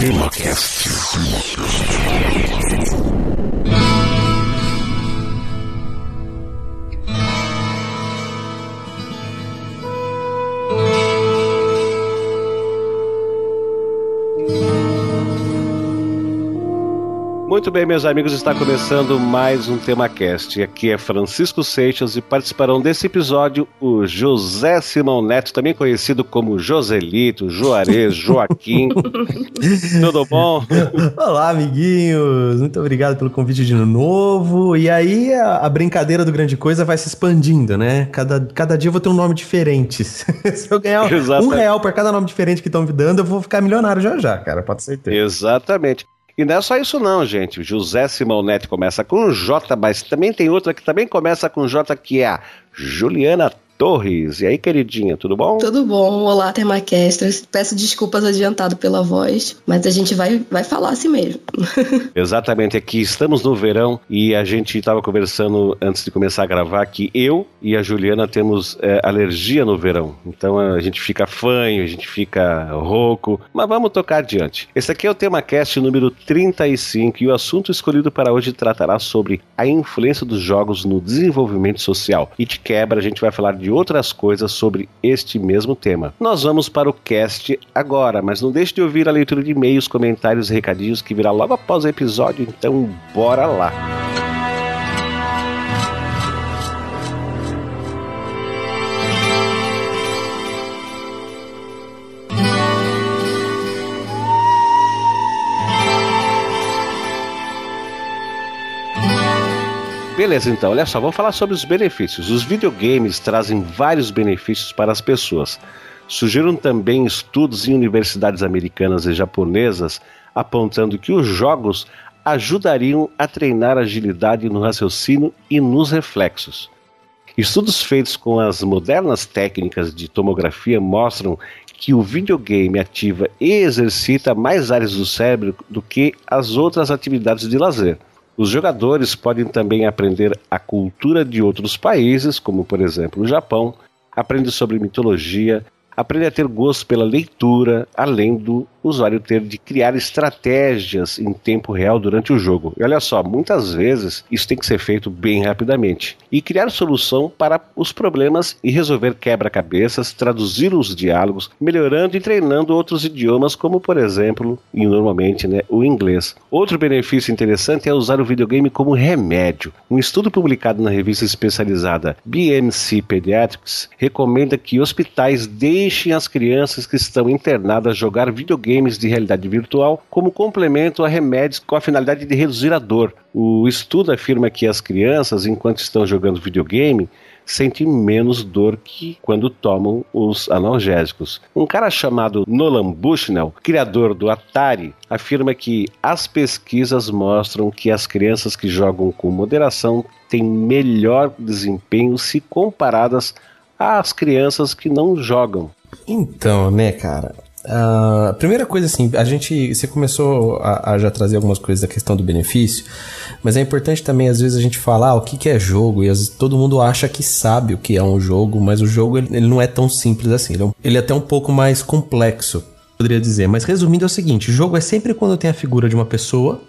Democast. Muito bem, meus amigos, está começando mais um TemaCast. Aqui é Francisco Seixas e participarão desse episódio o José Simão Neto, também conhecido como Joselito, Juarez, Joaquim. Tudo bom? Olá, amiguinhos. Muito obrigado pelo convite de novo. E aí a, a brincadeira do Grande Coisa vai se expandindo, né? Cada, cada dia eu vou ter um nome diferente. se eu ganhar Exatamente. um real por cada nome diferente que estão me dando, eu vou ficar milionário já já, cara. Pode ser. Exatamente. E não é só isso não, gente. José Simão Neto começa com J, mas também tem outra que também começa com J, que é a Juliana Torres. E aí, queridinha, tudo bom? Tudo bom. Olá, Termaquestras. Peço desculpas adiantado pela voz, mas a gente vai, vai falar assim mesmo. Exatamente. Aqui estamos no verão e a gente estava conversando antes de começar a gravar que eu e a Juliana temos é, alergia no verão. Então a gente fica fanho, a gente fica rouco. Mas vamos tocar adiante. Esse aqui é o TemaCast número 35 e o assunto escolhido para hoje tratará sobre a influência dos jogos no desenvolvimento social. E de quebra, a gente vai falar de outras coisas sobre este mesmo tema. Nós vamos para o cast agora, mas não deixe de ouvir a leitura de e-mails, comentários e recadinhos que virá logo após o episódio, então bora lá! Beleza, então, olha só, vamos falar sobre os benefícios. Os videogames trazem vários benefícios para as pessoas. Surgiram também estudos em universidades americanas e japonesas apontando que os jogos ajudariam a treinar agilidade no raciocínio e nos reflexos. Estudos feitos com as modernas técnicas de tomografia mostram que o videogame ativa e exercita mais áreas do cérebro do que as outras atividades de lazer. Os jogadores podem também aprender a cultura de outros países, como por exemplo o Japão, aprender sobre mitologia, aprender a ter gosto pela leitura, além do usuário ter de criar estratégias em tempo real durante o jogo. E olha só, muitas vezes isso tem que ser feito bem rapidamente. E criar solução para os problemas e resolver quebra-cabeças, traduzir os diálogos, melhorando e treinando outros idiomas, como por exemplo, e normalmente, né, o inglês. Outro benefício interessante é usar o videogame como remédio. Um estudo publicado na revista especializada BMC Pediatrics recomenda que hospitais deixem as crianças que estão internadas jogar videogame games de realidade virtual como complemento a remédios com a finalidade de reduzir a dor. O estudo afirma que as crianças, enquanto estão jogando videogame, sentem menos dor que quando tomam os analgésicos. Um cara chamado Nolan Bushnell, criador do Atari, afirma que as pesquisas mostram que as crianças que jogam com moderação têm melhor desempenho se comparadas às crianças que não jogam. Então, né, cara, uh, primeira coisa, assim, a gente. Você começou a, a, já trazer algumas coisas da questão do benefício, mas é importante também, às vezes, a gente falar ah, o que, que é jogo, e às vezes, todo mundo acha que sabe o que é um jogo, mas o jogo ele, ele não é tão simples assim. Ele é, um, ele é até um pouco mais complexo, poderia dizer. Mas resumindo, é o seguinte: jogo é sempre quando tem a figura de uma pessoa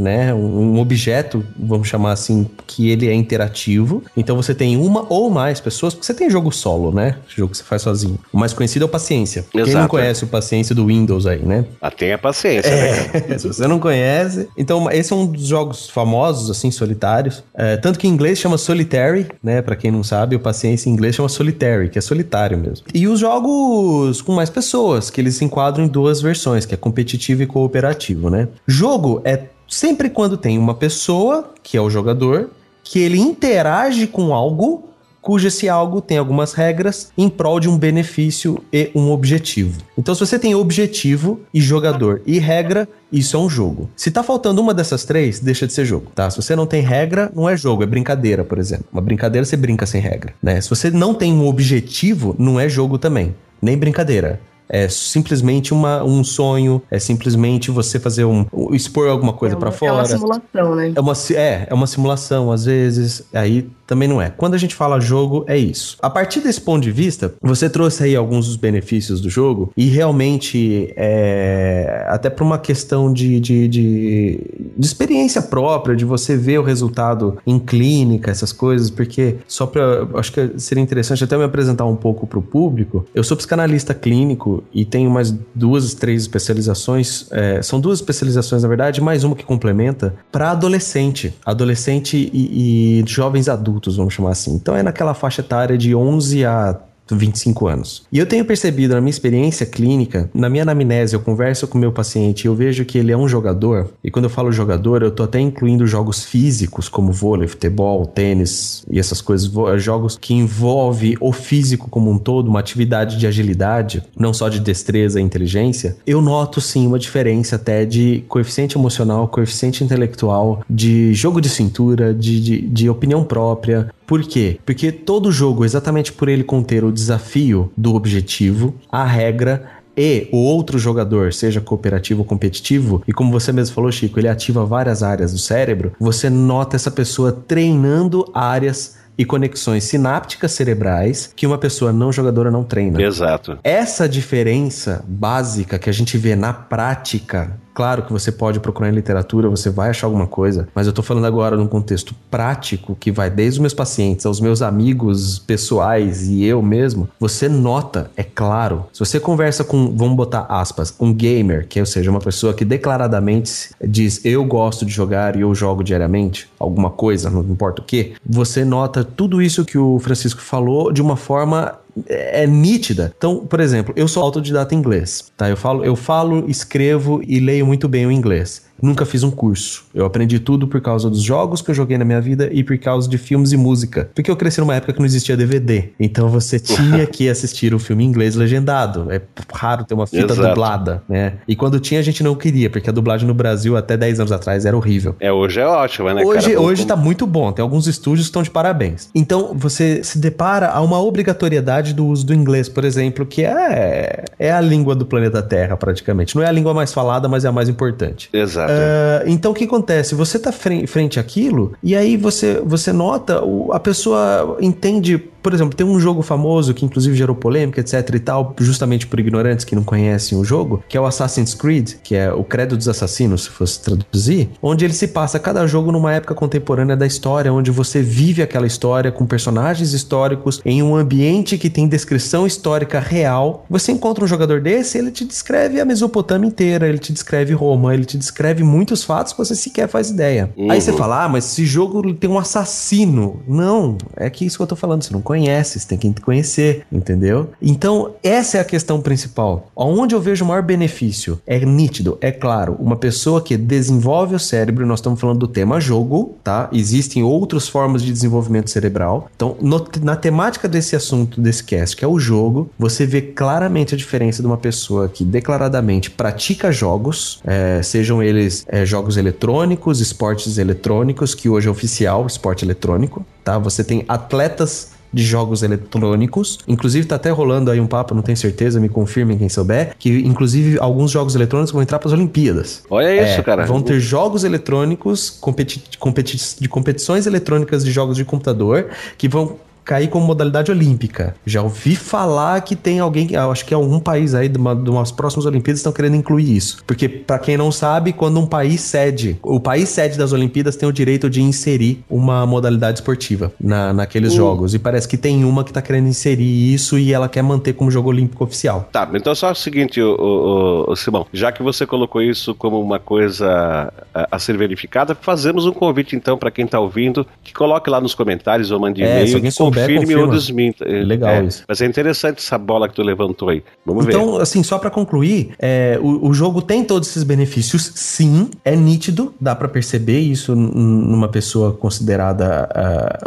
né? Um objeto, vamos chamar assim, que ele é interativo. Então você tem uma ou mais pessoas, porque você tem jogo solo, né? Jogo que você faz sozinho. O mais conhecido é o Paciência. Exato. Quem não conhece o Paciência do Windows aí, né? Ah, tem a Paciência, é, né? Se você não conhece. Então, esse é um dos jogos famosos, assim, solitários. É, tanto que em inglês chama Solitary, né? Pra quem não sabe, o Paciência em inglês chama Solitary, que é solitário mesmo. E os jogos com mais pessoas, que eles se enquadram em duas versões, que é competitivo e cooperativo, né? Jogo é sempre quando tem uma pessoa, que é o jogador, que ele interage com algo cujo esse algo tem algumas regras em prol de um benefício e um objetivo. Então, se você tem objetivo e jogador e regra, isso é um jogo. Se tá faltando uma dessas três, deixa de ser jogo, tá? Se você não tem regra, não é jogo, é brincadeira, por exemplo. Uma brincadeira você brinca sem regra, né? Se você não tem um objetivo, não é jogo também, nem brincadeira. É simplesmente uma, um sonho, é simplesmente você fazer um. expor alguma coisa é para fora. É uma simulação, né? É uma, é, é uma simulação, às vezes. Aí também não é. Quando a gente fala jogo, é isso. A partir desse ponto de vista, você trouxe aí alguns dos benefícios do jogo e realmente é até por uma questão de, de, de, de experiência própria, de você ver o resultado em clínica, essas coisas, porque só para acho que seria interessante até me apresentar um pouco para o público. Eu sou psicanalista clínico e tenho mais duas, três especializações. É, são duas especializações, na verdade, mais uma que complementa para adolescente, adolescente e, e jovens adultos vamos chamar assim. Então é naquela faixa etária de 11 a 25 anos. E eu tenho percebido na minha experiência clínica, na minha anamnese, eu converso com o meu paciente e eu vejo que ele é um jogador. E quando eu falo jogador, eu tô até incluindo jogos físicos, como vôlei, futebol, tênis e essas coisas, jogos que envolve o físico como um todo, uma atividade de agilidade, não só de destreza e inteligência. Eu noto sim uma diferença até de coeficiente emocional, coeficiente intelectual, de jogo de cintura, de, de, de opinião própria, por quê? Porque todo jogo, exatamente por ele conter o desafio do objetivo, a regra e o outro jogador, seja cooperativo ou competitivo, e como você mesmo falou, Chico, ele ativa várias áreas do cérebro, você nota essa pessoa treinando áreas e conexões sinápticas cerebrais que uma pessoa não jogadora não treina. Exato. Essa diferença básica que a gente vê na prática Claro que você pode procurar em literatura, você vai achar alguma coisa, mas eu tô falando agora num contexto prático que vai desde os meus pacientes aos meus amigos pessoais e eu mesmo. Você nota, é claro. Se você conversa com, vamos botar aspas, um gamer, que ou seja, uma pessoa que declaradamente diz eu gosto de jogar e eu jogo diariamente, alguma coisa, não importa o que, você nota tudo isso que o Francisco falou de uma forma é nítida. Então, por exemplo, eu sou autodidata em inglês, tá? Eu falo, eu falo, escrevo e leio muito bem o inglês. Nunca fiz um curso. Eu aprendi tudo por causa dos jogos que eu joguei na minha vida e por causa de filmes e música. Porque eu cresci numa época que não existia DVD. Então você tinha que assistir o filme em inglês legendado. É raro ter uma fita Exato. dublada, né? E quando tinha, a gente não queria, porque a dublagem no Brasil até 10 anos atrás era horrível. É, hoje é ótimo, né, hoje, cara? Hoje tá muito bom. Tem alguns estúdios que estão de parabéns. Então você se depara a uma obrigatoriedade do uso do inglês, por exemplo, que é, é a língua do planeta Terra, praticamente. Não é a língua mais falada, mas é a mais importante. Exato. Uh, então o que acontece? Você tá frente, frente àquilo e aí você, você nota, a pessoa entende por exemplo, tem um jogo famoso que inclusive gerou polêmica, etc e tal, justamente por ignorantes que não conhecem o jogo, que é o Assassin's Creed, que é o Credo dos Assassinos, se fosse traduzir, onde ele se passa cada jogo numa época contemporânea da história, onde você vive aquela história com personagens históricos em um ambiente que tem descrição histórica real. Você encontra um jogador desse, ele te descreve a Mesopotâmia inteira, ele te descreve Roma, ele te descreve muitos fatos que você sequer faz ideia. Uhum. Aí você fala, ah, mas esse jogo tem um assassino. Não, é que isso que eu tô falando, você não conhece, você tem que conhecer, entendeu? Então, essa é a questão principal. Onde eu vejo o maior benefício é nítido, é claro, uma pessoa que desenvolve o cérebro, nós estamos falando do tema jogo, tá? Existem outras formas de desenvolvimento cerebral. Então, no, na temática desse assunto, desse cast, que é o jogo, você vê claramente a diferença de uma pessoa que declaradamente pratica jogos, é, sejam eles é, jogos eletrônicos, esportes eletrônicos, que hoje é oficial, esporte eletrônico, tá? Você tem atletas de jogos eletrônicos. Inclusive, tá até rolando aí um papo, não tenho certeza, me confirmem quem souber, que inclusive alguns jogos eletrônicos vão entrar para as Olimpíadas. Olha isso, é, cara. Vão ter jogos eletrônicos competi competi de competições eletrônicas de jogos de computador que vão cair como modalidade olímpica. Já ouvi falar que tem alguém, acho que é algum país aí de, uma, de umas próximas Olimpíadas estão querendo incluir isso. Porque, para quem não sabe, quando um país cede, o país sede das Olimpíadas tem o direito de inserir uma modalidade esportiva na, naqueles uh. jogos. E parece que tem uma que tá querendo inserir isso e ela quer manter como jogo olímpico oficial. Tá, então só o seguinte, o, o, o Simão, já que você colocou isso como uma coisa a, a ser verificada, fazemos um convite então para quem tá ouvindo que coloque lá nos comentários ou mande é, e-mail confirme ou desminta. É, Legal é, isso. Mas é interessante essa bola que tu levantou aí. Vamos então, ver. Então, assim, só para concluir, é, o, o, jogo tem todos esses benefícios, sim, é nítido, dá para perceber isso numa pessoa considerada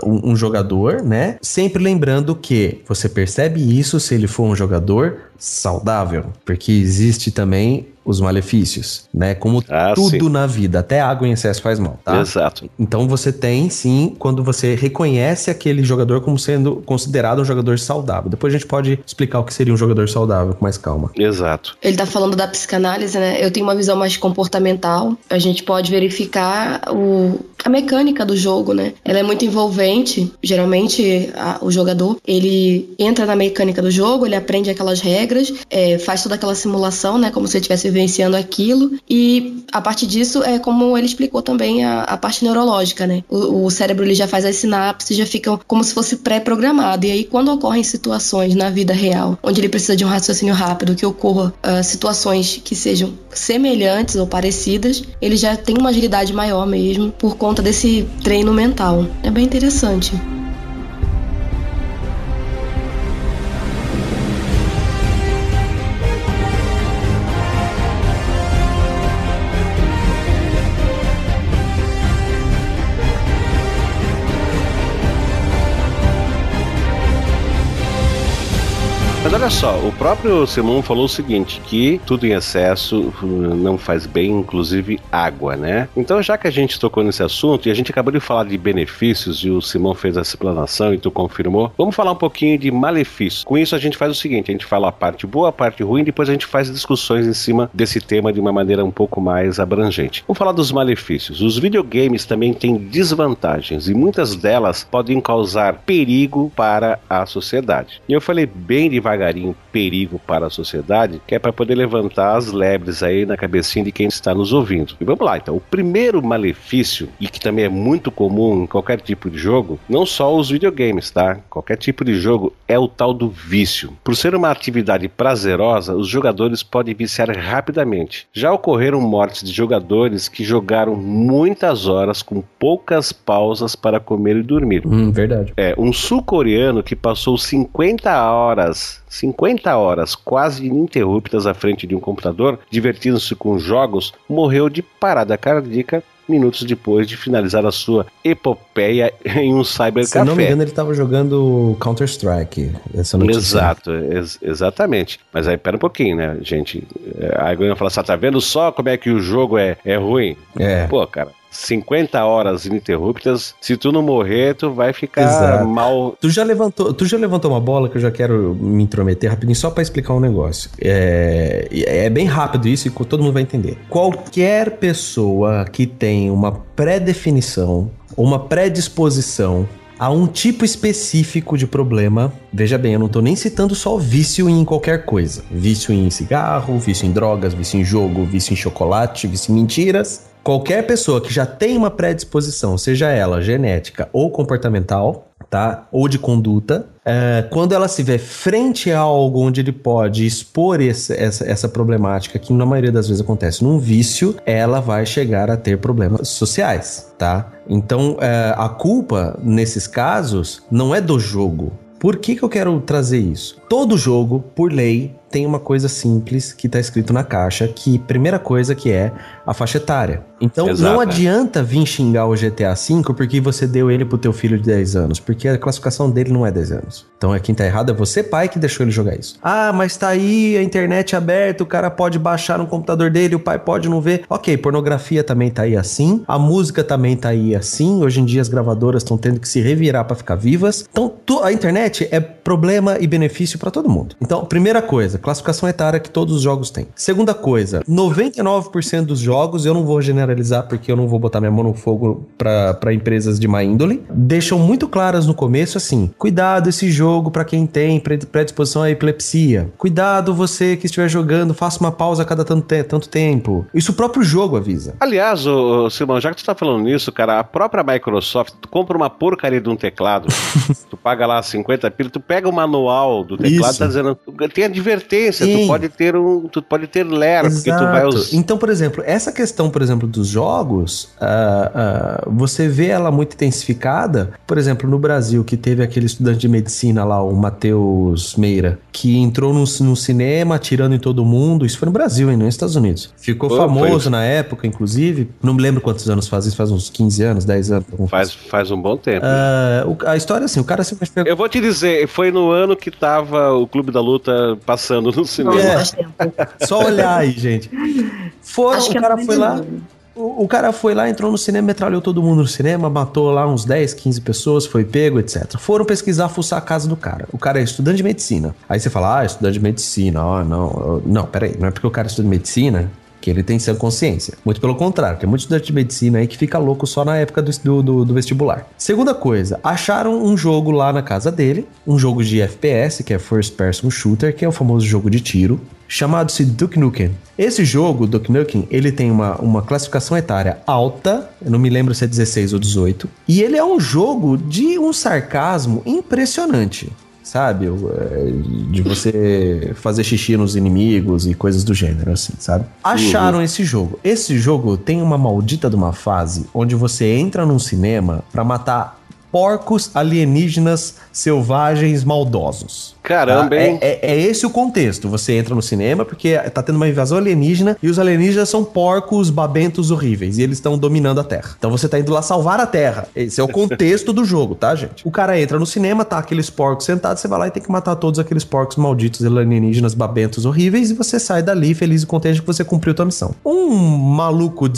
uh, um, um jogador, né? Sempre lembrando que você percebe isso se ele for um jogador saudável, porque existe também os malefícios, né? Como Ah, tudo sim. na vida, até água em excesso faz mal, tá? Exato. Então você tem sim quando você reconhece aquele jogador como sendo considerado um jogador saudável. Depois a gente pode explicar o que seria um jogador saudável com mais calma. Exato. Ele tá falando da psicanálise, né? Eu tenho uma visão mais comportamental. A gente pode verificar o, a mecânica do jogo, né? Ela é muito envolvente. Geralmente, a- o jogador, ele entra na mecânica do jogo, ele aprende aquelas regras, é, faz toda aquela simulação, né? Como se ele estivesse vivenciando aquilo. E a partir disso, é como ele explicou também a, a parte neurológica, né? O, o cérebro, ele já faz as sinapses, já fica como se fosse pré-programado. E aí, quando ocorrem situações na vida real, onde ele precisa de um raciocínio rápido, que ocorra ah, situações que sejam semelhantes ou parecidas, ele já tem uma agilidade maior mesmo por conta desse treino mental. É bem interessante. Olha só, o próprio Simão falou o seguinte, que tudo em excesso hum, não faz bem, inclusive água, né? Então, já que a gente tocou nesse assunto e a gente acabou de falar de benefícios e o Simão fez essa explanação e tu confirmou, vamos falar um pouquinho de malefícios. Com isso, a gente faz o seguinte, a gente fala a parte boa, a parte ruim, depois a gente faz discussões em cima desse tema de uma maneira um pouco mais abrangente. Vamos falar dos malefícios. Os videogames também têm desvantagens e muitas delas podem causar perigo para a sociedade. E eu falei bem devagarinho perigo para a sociedade, que é para poder levantar as lebres aí na cabecinha de quem está nos ouvindo. E vamos lá, então. O primeiro malefício, e que também é muito comum em qualquer tipo de jogo, não só os videogames, tá? Qualquer tipo de jogo é o tal do vício. Por ser uma atividade prazerosa, os jogadores podem viciar rapidamente. Já ocorreram mortes de jogadores que jogaram muitas horas com poucas pausas para comer e dormir. Hum, verdade. É, um sul-coreano que passou 50 horas, 50 horas quase ininterruptas à frente de um computador, divertindo-se com jogos, morreu de parada cardíaca minutos depois de finalizar a sua epopeia em um Se não me cybercafé. engano, ele tava jogando Counter-Strike. Exato, ex- exatamente. Mas aí, pera um pouquinho, né, gente? É, Aí alguém vai falar assim, "Ah, tá vendo só como é que o jogo é, é ruim? É. Pô, cara, 50 horas ininterruptas, se tu não morrer, tu vai ficar Exato. mal. Tu já levantou, tu já levantou uma bola que eu já quero me intrometer rapidinho só pra explicar um negócio. É, é bem rápido isso e todo mundo vai entender. Qualquer pessoa que tem uma pré-definição ou uma predisposição a um tipo específico de problema, veja bem, eu não tô nem citando só vício em qualquer coisa. Vício em cigarro, vício em drogas, vício em jogo, vício em chocolate, vício em mentiras. Qualquer pessoa que já tem uma predisposição, seja ela genética ou comportamental, tá? Ou de conduta, é, quando ela se vê frente a algo onde ele pode expor esse- essa, essa problemática, que na maioria das vezes acontece num vício, ela vai chegar a ter problemas sociais, tá? Então, é, a culpa, nesses casos, não é do jogo. Por que, que eu quero trazer isso? Todo jogo, por lei, tem uma coisa simples que tá escrito na caixa, que primeira coisa que é a faixa etária. Então Exato, não é. adianta vir xingar o GTA V porque você deu ele pro teu filho de 10 anos, porque a classificação dele não é 10 anos. Então é quem tá errado é você, pai, que deixou ele jogar isso. Ah, mas tá aí a internet aberta, o cara pode baixar no computador dele, o pai pode não ver. Ok, pornografia também tá aí assim, a música também tá aí assim. Hoje em dia as gravadoras estão tendo que se revirar pra ficar vivas. Então a internet é problema e benefício pra todo mundo. Então, primeira coisa, classificação etária que todos os jogos têm. Segunda coisa, 99% dos jogos, eu não vou generalizar porque eu não vou botar minha mão no fogo pra pra empresas de má índole, deixam muito claras no começo assim: cuidado esse jogo pra quem tem pre- predisposição à epilepsia. Cuidado você que estiver jogando, faça uma pausa a cada tanto, te- tanto tempo. Isso o próprio jogo avisa. Aliás, ô, ô, Simão, já que tu tá falando nisso, cara, a própria Microsoft, tu compra uma porcaria de um teclado, tu paga lá 50 pila, tu pega o manual do teclado, Isso. tá dizendo, tem advertência, Sim. tu pode ter um, tu pode ter ler, porque tu vai usar. Então, por exemplo, essa questão, por exemplo, dos jogos, ah, ah, você vê ela muito intensificada. Por exemplo, no Brasil, que teve aquele estudante de medicina lá, o Matheus Meira, que entrou no, no cinema atirando em todo mundo. Isso foi no Brasil, hein, não nos Estados Unidos. Ficou Pô, famoso foi- na época, inclusive. Não me lembro quantos anos faz isso, faz uns 15 anos, 10 anos. Faz, faz um bom tempo. O- a história é assim, o cara simplesmente pegou. Eu vou te dizer, foi no ano que tava o Clube da Luta passando passando no cinema. É. Só olhar aí, gente. Foram, o cara foi lá. O, o, cara foi lá, entrou no cinema, metralhou todo mundo no cinema, matou lá uns 10, 15 pessoas, foi pego, etc. Foram pesquisar, fuçar a casa do cara. O cara é estudante de medicina. Aí você fala, ah, estudante de medicina, ah, não. Não, peraí, não é porque o cara estuda medicina que ele tem sã consciência. Muito pelo contrário, tem muito estudante de medicina aí que fica louco só na época do, do, do, vestibular. Segunda coisa, acharam um jogo lá na casa dele, um jogo de FPS, que é First Person Shooter, que é o famoso jogo de tiro, chamado-se Duke Nukem. Esse jogo, Duke Nukem, ele tem uma, uma classificação etária alta, eu não me lembro se é 16 ou 18, e ele é um jogo de um sarcasmo impressionante sabe? É, de você fazer xixi nos inimigos e coisas do gênero, assim, sabe? Acharam uhum. esse jogo. Esse jogo tem uma maldita de uma fase onde você entra num cinema para matar porcos alienígenas selvagens maldosos. Caramba, tá? hein? É, é, é, esse o contexto. Você entra no cinema porque tá tendo uma invasão alienígena e os alienígenas são porcos babentos horríveis e eles estão dominando a Terra. Então você tá indo lá salvar a Terra. Esse é o contexto do jogo, tá, gente? O cara entra no cinema, tá aqueles porcos sentados, você vai lá e tem que matar todos aqueles porcos malditos alienígenas babentos horríveis e você sai dali feliz e contente que você cumpriu tua missão. Um maluco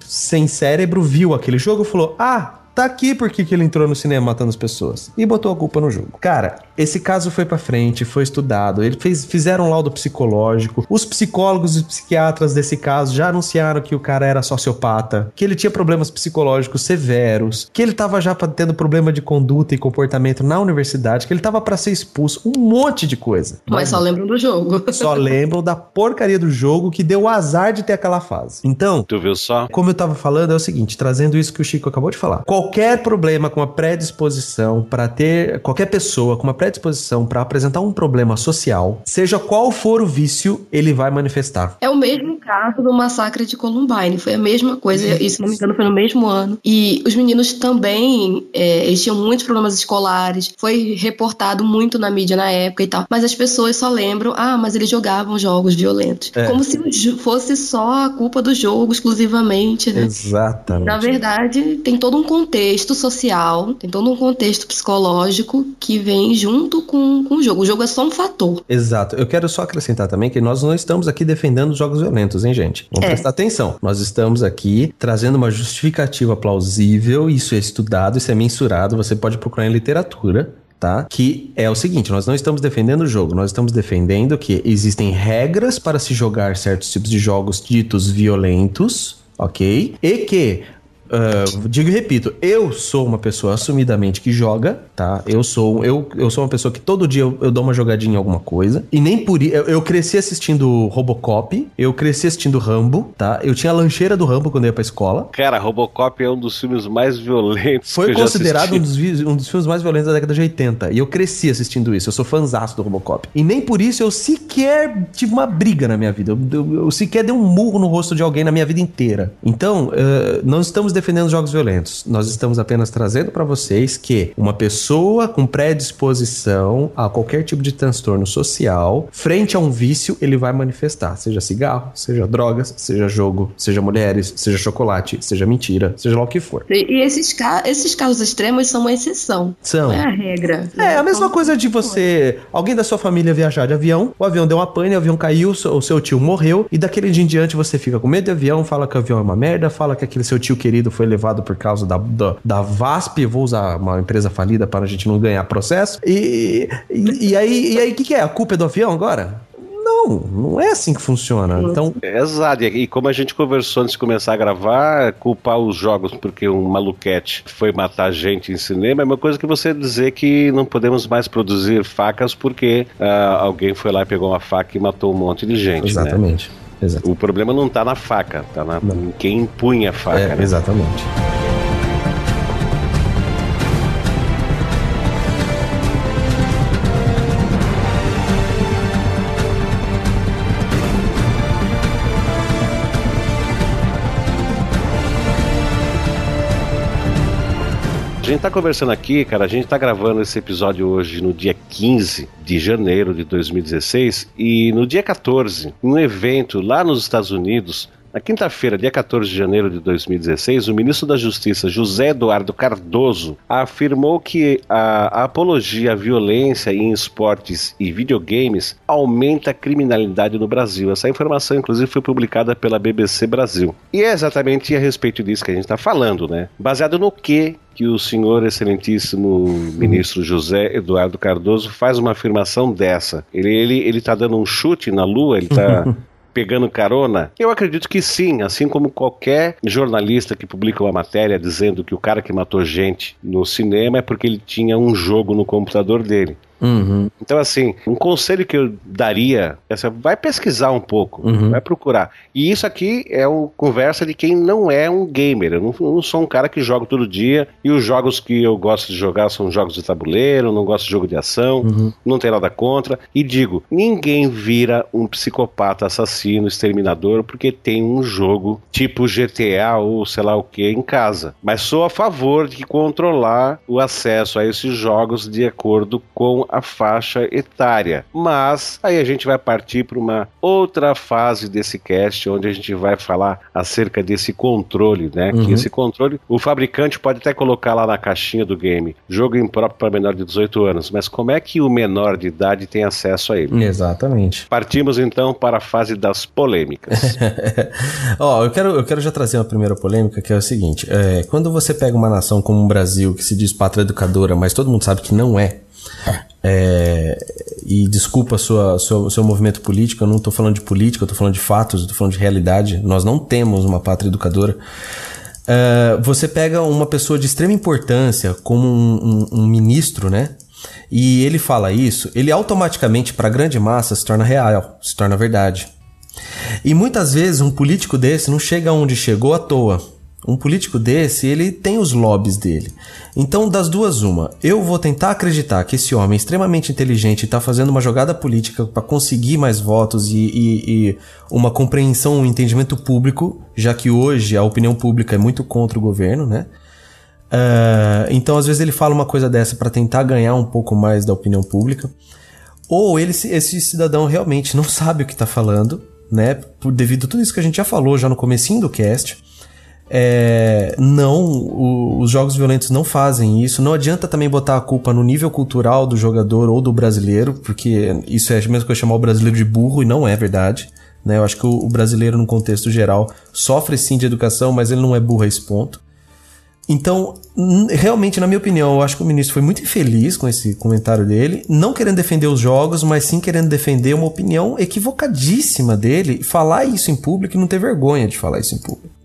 sem cérebro viu aquele jogo e falou: Ah, tá aqui porque que ele entrou no cinema matando as pessoas. E botou a culpa no jogo. Cara, esse caso foi para frente, foi estudado. Ele fez, fizeram um laudo psicológico. Os psicólogos e psiquiatras desse caso já anunciaram que o cara era sociopata, que ele tinha problemas psicológicos severos, que ele tava já tendo problema de conduta e comportamento na universidade, que ele tava para ser expulso, um monte de coisa. Mas só lembram do jogo. Só lembram da porcaria do jogo que deu o azar de ter aquela fase. Então, tu viu só? Como eu tava falando, é o seguinte, trazendo isso que o Chico acabou de falar. Qualquer problema com a predisposição para ter qualquer pessoa com uma predisposição predisposição para apresentar um problema social, seja qual for o vício, ele vai manifestar. É o mesmo caso do massacre de Columbine, foi a mesma coisa, e se não me engano foi no mesmo ano. E os meninos também, é, eles tinham muitos problemas escolares, foi reportado muito na mídia na época e tal, mas as pessoas só lembram, ah, mas eles jogavam jogos violentos. É. Como se fosse só a culpa do jogo exclusivamente, né? Exatamente. Na verdade, tem todo um contexto social, tem todo um contexto psicológico que vem junto com, com o jogo. O jogo é só um fator. Exato. Eu quero só acrescentar também que nós não estamos aqui defendendo os jogos violentos, hein, gente? Vamos é. prestar atenção. Nós estamos aqui trazendo uma justificativa plausível, isso é estudado, isso é mensurado, você pode procurar em literatura. Tá? Que é o seguinte, nós não estamos defendendo o jogo, nós estamos defendendo que existem regras para se jogar certos tipos de jogos ditos violentos, ok? E que Uh, digo e repito, eu sou uma pessoa assumidamente que joga, tá? Eu sou, eu, eu sou uma pessoa que todo dia eu, eu dou uma jogadinha em alguma coisa. E nem por isso. Eu, eu, cresci assistindo Robocop, eu cresci assistindo Rambo, tá? Eu tinha a lancheira do Rambo quando eu ia pra escola. Cara, Robocop é um dos filmes mais violentos. Foi considerado um dos, um dos, filmes mais violentos da década de 80. E eu cresci assistindo isso. Eu sou fãzaço do Robocop. E nem por isso eu sequer tive uma briga na minha vida. Eu, eu, eu sequer dei um murro no rosto de alguém na minha vida inteira. Então, uh, não estamos defendendo jogos violentos. Nós estamos apenas trazendo para vocês que uma pessoa com predisposição a qualquer tipo de transtorno social, frente a um vício, ele vai manifestar, seja cigarro, seja drogas, seja jogo, seja mulheres, seja chocolate, seja mentira, seja lá o que for. E esses, ca esses casos extremos são uma exceção. São. Não é a regra. É, a mesma coisa de você, alguém da sua família viajar de avião, o avião deu uma pane, o avião caiu, o seu tio morreu, e daquele dia em diante você fica com medo de avião, fala que o avião é uma merda, fala que aquele seu tio querido foi levado por causa da, da, da VASP, vou usar uma empresa falida para a gente não ganhar processo. E, e, e aí, e aí, o que, que é? A culpa é do avião agora? Não, não é assim que funciona. Então... Exato, e como a gente conversou antes de começar a gravar, culpar os jogos porque um maluquete foi matar gente em cinema é uma coisa que você dizer que não podemos mais produzir facas porque uh, alguém foi lá e pegou uma faca e matou um monte de gente. Né? Exatamente. Né? Exato. O problema não está na faca, está na quem punha a faca. É, né? Exatamente. Gente tá conversando aqui, cara, a gente tá gravando esse episódio hoje no dia 15 de janeiro de 2016 e no dia 14, um evento lá nos Estados Unidos Na quinta-feira, dia 14 de janeiro de 2016, o ministro da Justiça, José Eduardo Cardoso, afirmou que a, apologia à violência em esportes e videogames aumenta a criminalidade no Brasil. Essa informação, inclusive, foi publicada pela BBC Brasil. E é exatamente a respeito disso que a gente está falando, né? Baseado no que que o senhor excelentíssimo ministro José Eduardo Cardoso faz uma afirmação dessa. Ele ele ele está dando um chute na lua, ele está pegando carona? Eu acredito que sim, assim como qualquer jornalista que publica uma matéria dizendo que o cara que matou gente no cinema é porque ele tinha um jogo no computador dele. Uhum. Então, assim, um conselho que eu daria é assim, vai pesquisar um pouco, uhum. vai procurar. E isso aqui é uma conversa de quem não é um gamer. Eu não, eu não, sou um cara que joga todo dia. E os jogos que eu gosto de jogar são jogos de tabuleiro, não gosto de jogo de ação, uhum. não tenho nada contra. E digo, ninguém vira um psicopata assassino, exterminador, porque tem um jogo tipo GTA ou sei lá o que em casa. Mas sou a favor de controlar o acesso a esses jogos de acordo com a faixa etária. Mas aí a gente vai partir para uma outra fase desse cast, onde a gente vai falar acerca desse controle, né? Uhum. Que esse controle, o fabricante pode até colocar lá na caixinha do game, jogo impróprio para menor de 18 anos, mas como é que o menor de idade tem acesso a ele? Exatamente. Partimos então para a fase das polêmicas. Ó, oh, eu quero, eu quero já trazer uma primeira polêmica, que é o seguinte: é, quando você pega uma nação como o Brasil, que se diz pátria educadora, mas todo mundo sabe que não é, é, e desculpa sua, seu, seu movimento político, eu não estou falando de política, eu estou falando de fatos, estou falando de realidade. Nós não temos uma pátria educadora. Uh, você pega uma pessoa de extrema importância, como um, um, um ministro, né? E ele fala isso, ele automaticamente, para a grande massa, se torna real, se torna verdade. E muitas vezes um político desse não chega onde chegou à toa. Um político desse, ele tem os lobbies dele. Então, das duas, uma. Eu vou tentar acreditar que esse homem extremamente inteligente está fazendo uma jogada política para conseguir mais votos e, e, e, uma compreensão, um entendimento público, já que hoje a opinião pública é muito contra o governo, né? Uh, então, às vezes, ele fala uma coisa dessa para tentar ganhar um pouco mais da opinião pública. Ou ele, esse cidadão realmente não sabe o que está falando, né? Por, devido a tudo isso que a gente já falou já no comecinho do cast. É, não, o, os jogos violentos não fazem isso. Não adianta também botar a culpa no nível cultural do jogador ou do brasileiro, porque isso é a mesma coisa chamar o brasileiro de burro e não é verdade. Né? Eu acho que o, o brasileiro, no contexto geral, sofre sim de educação, mas ele não é burro a esse ponto. Então, realmente, na minha opinião, eu acho que o ministro foi muito infeliz com esse comentário dele, não querendo defender os jogos, mas sim querendo defender uma opinião equivocadíssima dele, falar isso em público e não ter vergonha de falar isso em público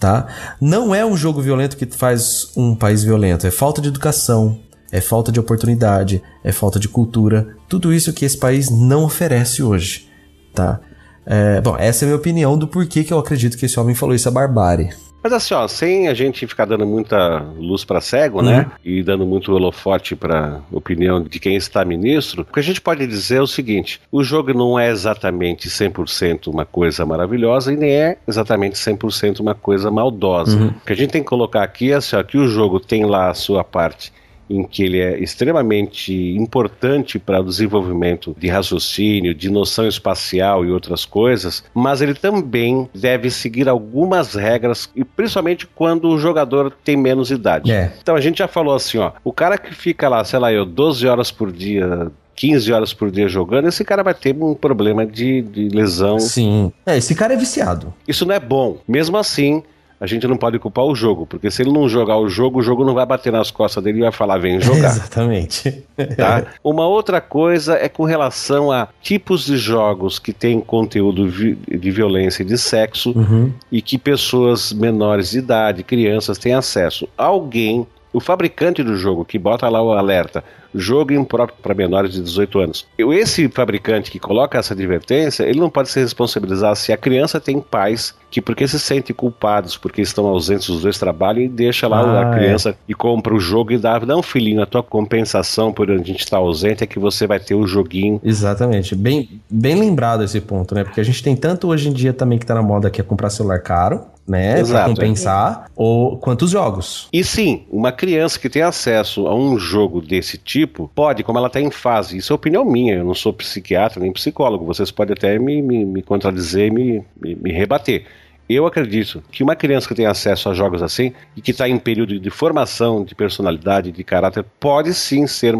tá? Não é um jogo violento que faz um país violento, é falta de educação, é falta de oportunidade, é falta de cultura, tudo isso que esse país não oferece hoje, tá? É, bom, essa é a minha opinião do porquê que eu acredito que esse homem falou isso a barbárie. Mas assim, ó, sem a gente ficar dando muita luz para cego, né? uhum. né? E dando muito holofote para opinião de quem está ministro, o que a gente pode dizer é o seguinte: o jogo não é exatamente 100% uma coisa maravilhosa e nem é exatamente 100% uma coisa maldosa. Uhum. O que a gente tem que colocar aqui é assim, ó, que o jogo tem lá a sua parte em que ele é extremamente importante para o desenvolvimento de raciocínio, de noção espacial e outras coisas, mas ele também deve seguir algumas regras, e principalmente quando o jogador tem menos idade. É. Então a gente já falou assim, ó, o cara que fica lá, sei lá, eu 12 horas por dia 15 horas por dia jogando, esse cara vai ter um problema de, de lesão. Sim. É, esse cara é viciado. Isso não é bom. Mesmo assim, a gente não pode culpar o jogo, porque se ele não jogar o jogo, o jogo não vai bater nas costas dele e vai falar, vem jogar. Exatamente. Tá? Uma outra coisa é com relação a tipos de jogos que têm conteúdo vi de violência e de sexo uhum. e que pessoas menores de idade, crianças, têm acesso. Alguém o fabricante do jogo que bota lá o alerta, jogo impróprio para menores de 18 anos. Esse fabricante que coloca essa advertência, ele não pode se responsabilizar se a criança tem pais que porque se sentem culpados porque estão ausentes dos dois trabalhos e deixa lá ah, a é. criança é. e compra o jogo e dá, não filhinho, a tua compensação por a gente estar ausente é que você vai ter o joguinho. Exatamente, bem, bem lembrado esse ponto, né? Porque a gente tem tanto hoje em dia também que tá na moda que é comprar celular caro, né? Exato. Pra compensar, é. ou quantos jogos. E sim, uma criança que tem acesso a um jogo desse tipo, pode, como ela está em fase, isso é opinião minha, eu não sou psiquiatra nem psicólogo, vocês podem até me, me, me contradizer e me, me, me rebater eu acredito que uma criança que tem acesso a jogos assim e que está em período de formação de personalidade, de caráter, pode sim ser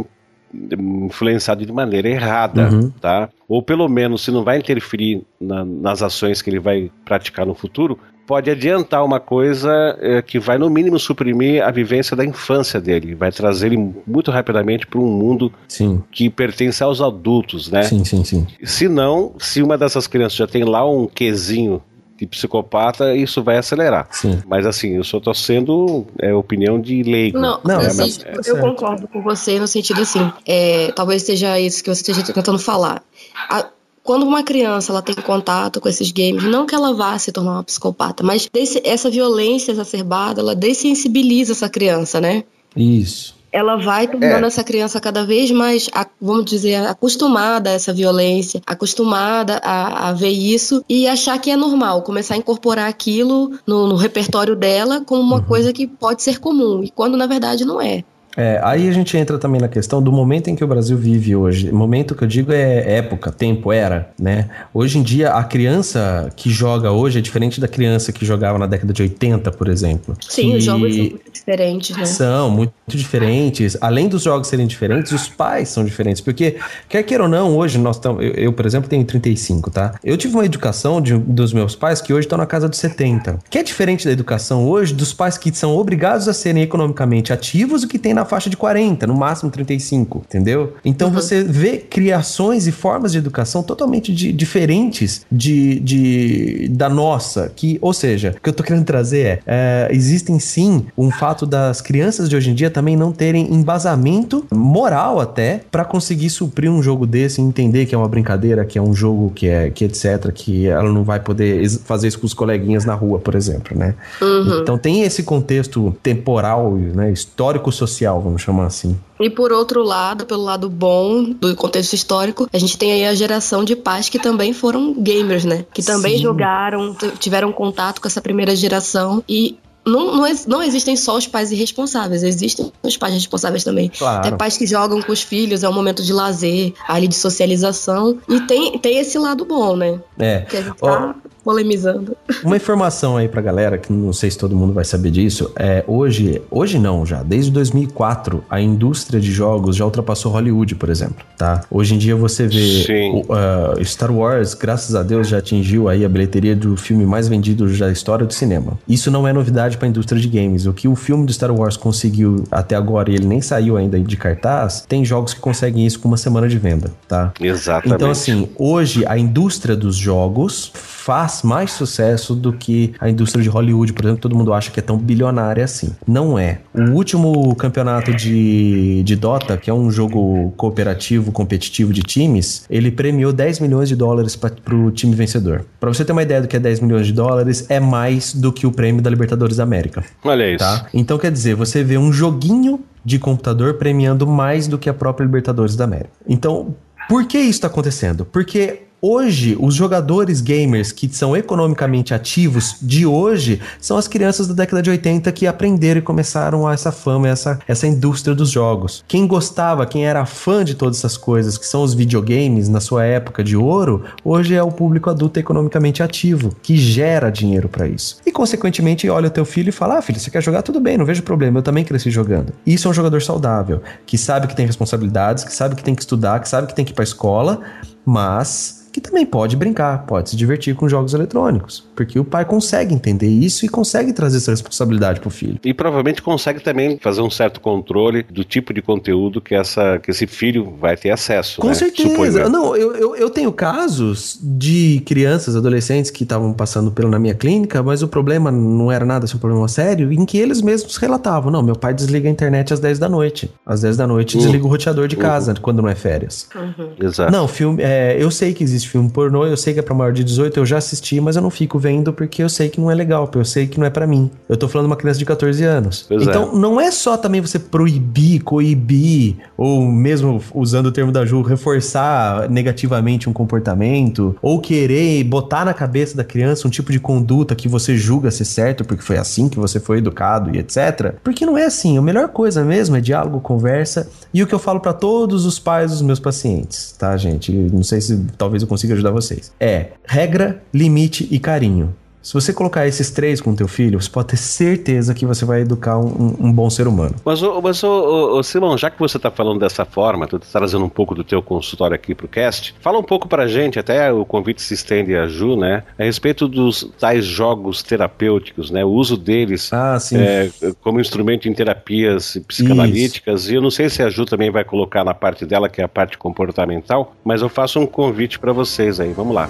influenciado de maneira errada, uhum. tá? Ou pelo menos, se não vai interferir na, nas ações que ele vai praticar no futuro, pode adiantar uma coisa é, que vai, no mínimo, suprimir a vivência da infância dele. Vai trazer ele muito rapidamente para um mundo sim. que pertence aos adultos, né? Sim, sim, sim. Se não, se uma dessas crianças já tem lá um quesinho de psicopata, isso vai acelerar. Sim. Mas assim, eu só tô sendo é, opinião de leigo. Não, não assim, mas, é, eu concordo com você no sentido assim, é, talvez seja isso que você esteja tentando falar. A, quando uma criança ela tem contato com esses games, não que ela vá se tornar uma psicopata, mas desse, essa violência exacerbada, ela dessensibiliza essa criança, né? Isso ela vai tornando é. essa criança cada vez mais, vamos dizer, acostumada a essa violência, acostumada a, a, ver isso e achar que é normal, começar a incorporar aquilo no, no repertório dela como uma uhum. coisa que pode ser comum, e quando na verdade não é. É, aí a gente entra também na questão do momento em que o Brasil vive hoje. Momento que eu digo é época, tempo, era, né? Hoje em dia, a criança que joga hoje é diferente da criança que jogava na década de 80, por exemplo. Sim, os jogos são muito diferentes, né? São muito diferentes. Além dos jogos serem diferentes, os pais são diferentes. Porque, quer queira ou não, hoje nós estamos. Eu, eu, por exemplo, tenho 35, tá? Eu tive uma educação de, dos meus pais que hoje estão na casa dos 70. Que é diferente da educação hoje dos pais que são obrigados a serem economicamente ativos e que tem na faixa de 40, no máximo 35, entendeu? Então uhum. você vê criações e formas de educação totalmente de, diferentes de, de, da nossa, que, ou seja, o que eu tô querendo trazer é, é, existem sim um fato das crianças de hoje em dia também não terem embasamento moral até para conseguir suprir um jogo desse e entender que é uma brincadeira, que é um jogo que é que etc, que ela não vai poder fazer isso com os coleguinhas na rua, por exemplo, né? Uhum. Então tem esse contexto temporal, né, histórico social vamos chamar assim. E por outro lado, pelo lado bom do contexto histórico, a gente tem aí a geração de pais que também foram gamers, né? Que também Sim. jogaram, tiveram contato com essa primeira geração e não, não, não, existem só os pais irresponsáveis, existem os pais responsáveis também. Claro. Tem pais que jogam com os filhos, é um momento de lazer, ali de socialização. E tem, tem esse lado bom, né? É. Que a gente tá polemizando. Uma informação aí pra galera, que não sei se todo mundo vai saber disso, é hoje, hoje não já, desde 2004, a indústria de jogos já ultrapassou Hollywood, por exemplo, tá? Hoje em dia você vê o, uh, Star Wars, graças a Deus, já atingiu aí a bilheteria do filme mais vendido da história do cinema. Isso não é novidade para a indústria de games. O que o filme do Star Wars conseguiu até agora, e ele nem saiu ainda de cartaz, tem jogos que conseguem isso com uma semana de venda, tá? Exatamente. Então assim, hoje a indústria dos jogos faz mais sucesso do que a indústria de Hollywood, por exemplo, todo mundo acha que é tão bilionária assim. Não é. O último campeonato de, de Dota, que é um jogo cooperativo, competitivo de times, ele premiou 10 milhões de dólares para o time vencedor. Para você ter uma ideia do que é 10 milhões de dólares, é mais do que o prêmio da Libertadores da América. Olha isso. Tá? Então quer dizer, você vê um joguinho de computador premiando mais do que a própria Libertadores da América. Então, por que isso está acontecendo? Porque Hoje, os jogadores gamers que são economicamente ativos de hoje são as crianças da década de 80 que aprenderam e começaram essa fama, essa, essa indústria dos jogos. Quem gostava, quem era fã de todas essas coisas, que são os videogames na sua época de ouro, hoje é o público adulto economicamente ativo, que gera dinheiro para isso. E, consequentemente, olha o teu filho e fala: Ah, filho, você quer jogar? Tudo bem, não vejo problema, eu também cresci jogando. Isso é um jogador saudável, que sabe que tem responsabilidades, que sabe que tem que estudar, que sabe que tem que ir pra escola, mas que também pode brincar, pode se divertir com jogos eletrônicos, porque o pai consegue entender isso e consegue trazer essa responsabilidade para o filho. E provavelmente consegue também fazer um certo controle do tipo de conteúdo que, essa, que esse filho vai ter acesso. Com né? certeza. Não, eu, eu, eu, tenho casos de crianças, adolescentes que estavam passando pelo na minha clínica, mas o problema não era nada assim, um problema sério, em que eles mesmos relatavam: não, meu pai desliga a internet às 10 da noite. Às 10 da noite uhum. desliga o roteador de casa uhum. quando não é férias. Uhum. Exato. Não, filme, é, eu sei que existe existe filme pornô, eu sei que é pra maior de 18, eu já assisti, mas eu não fico vendo porque eu sei que não é legal, porque eu sei que não é para mim. Eu tô falando de uma criança de 14 anos. Pois é. então, é. não é só também você proibir, coibir, ou mesmo usando o termo da Ju, reforçar negativamente um comportamento, ou querer botar na cabeça da criança um tipo de conduta que você julga ser certo, porque foi assim que você foi educado e etc. Porque não é assim. A melhor coisa mesmo é diálogo, conversa, e o que eu falo para todos os pais dos meus pacientes, tá, gente? Não sei se talvez eu consiga ajudar vocês. É regra, limite e carinho. Se você colocar esses três com o teu filho, você pode ter certeza que você vai educar um, um bom ser humano. Mas, mas ô, ô, Simão, já que você está falando dessa forma, tu tá trazendo um pouco do teu consultório aqui pro cast, fala um pouco pra gente, até o convite se estende a Ju, né, a respeito dos tais jogos terapêuticos, né, o uso deles ah, é, como instrumento em terapias psicanalíticas, Isso. e eu não sei se a Ju também vai colocar na parte dela, que é a parte comportamental, mas eu faço um convite para vocês aí, vamos lá.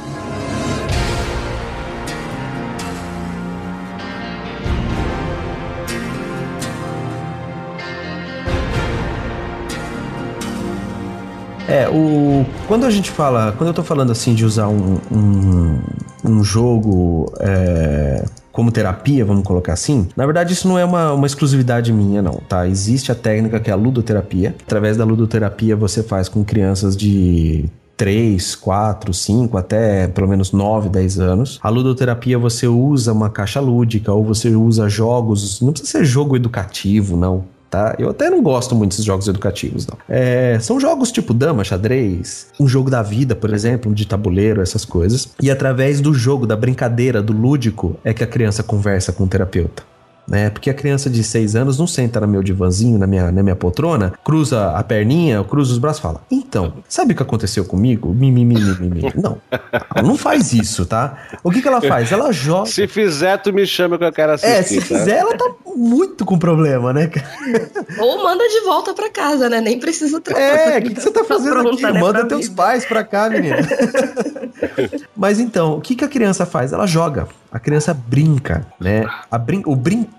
É, o, quando a gente fala, quando eu tô falando assim de usar um, um, um jogo é, como terapia, vamos colocar assim, na verdade isso não é uma, uma exclusividade minha, não, tá? Existe a técnica que é a ludoterapia. Através da ludoterapia você faz com crianças de 3, 4, 5, até pelo menos 9, 10 anos. A ludoterapia você usa uma caixa lúdica ou você usa jogos, não precisa ser jogo educativo, não tá? Eu até não gosto muito desses jogos educativos, não. É, são jogos tipo dama, xadrez, um jogo da vida, por exemplo, um de tabuleiro, essas coisas. E através do jogo, da brincadeira, do lúdico, é que a criança conversa com o terapeuta né? Porque a criança de 6 anos não senta no meu divanzinho, na minha, na minha poltrona, cruza a perninha, cruza os braços e fala: Então, sabe o que aconteceu comigo? Mimimi, mimimi. Não, ela não faz isso, tá? O que, que ela faz? Ela joga. Se fizer, tu me chama que eu quero assistir. É, se tá? fizer, ela tá muito com problema, né? Ou manda de volta pra casa, né? Nem precisa trabalhar. É, o que, que, você tá fazendo pronta, aqui? Né, manda teus vida. pais pra cá, menina. Mas então, o que, que a criança faz? Ela joga. A criança brinca, né? Brin o brincar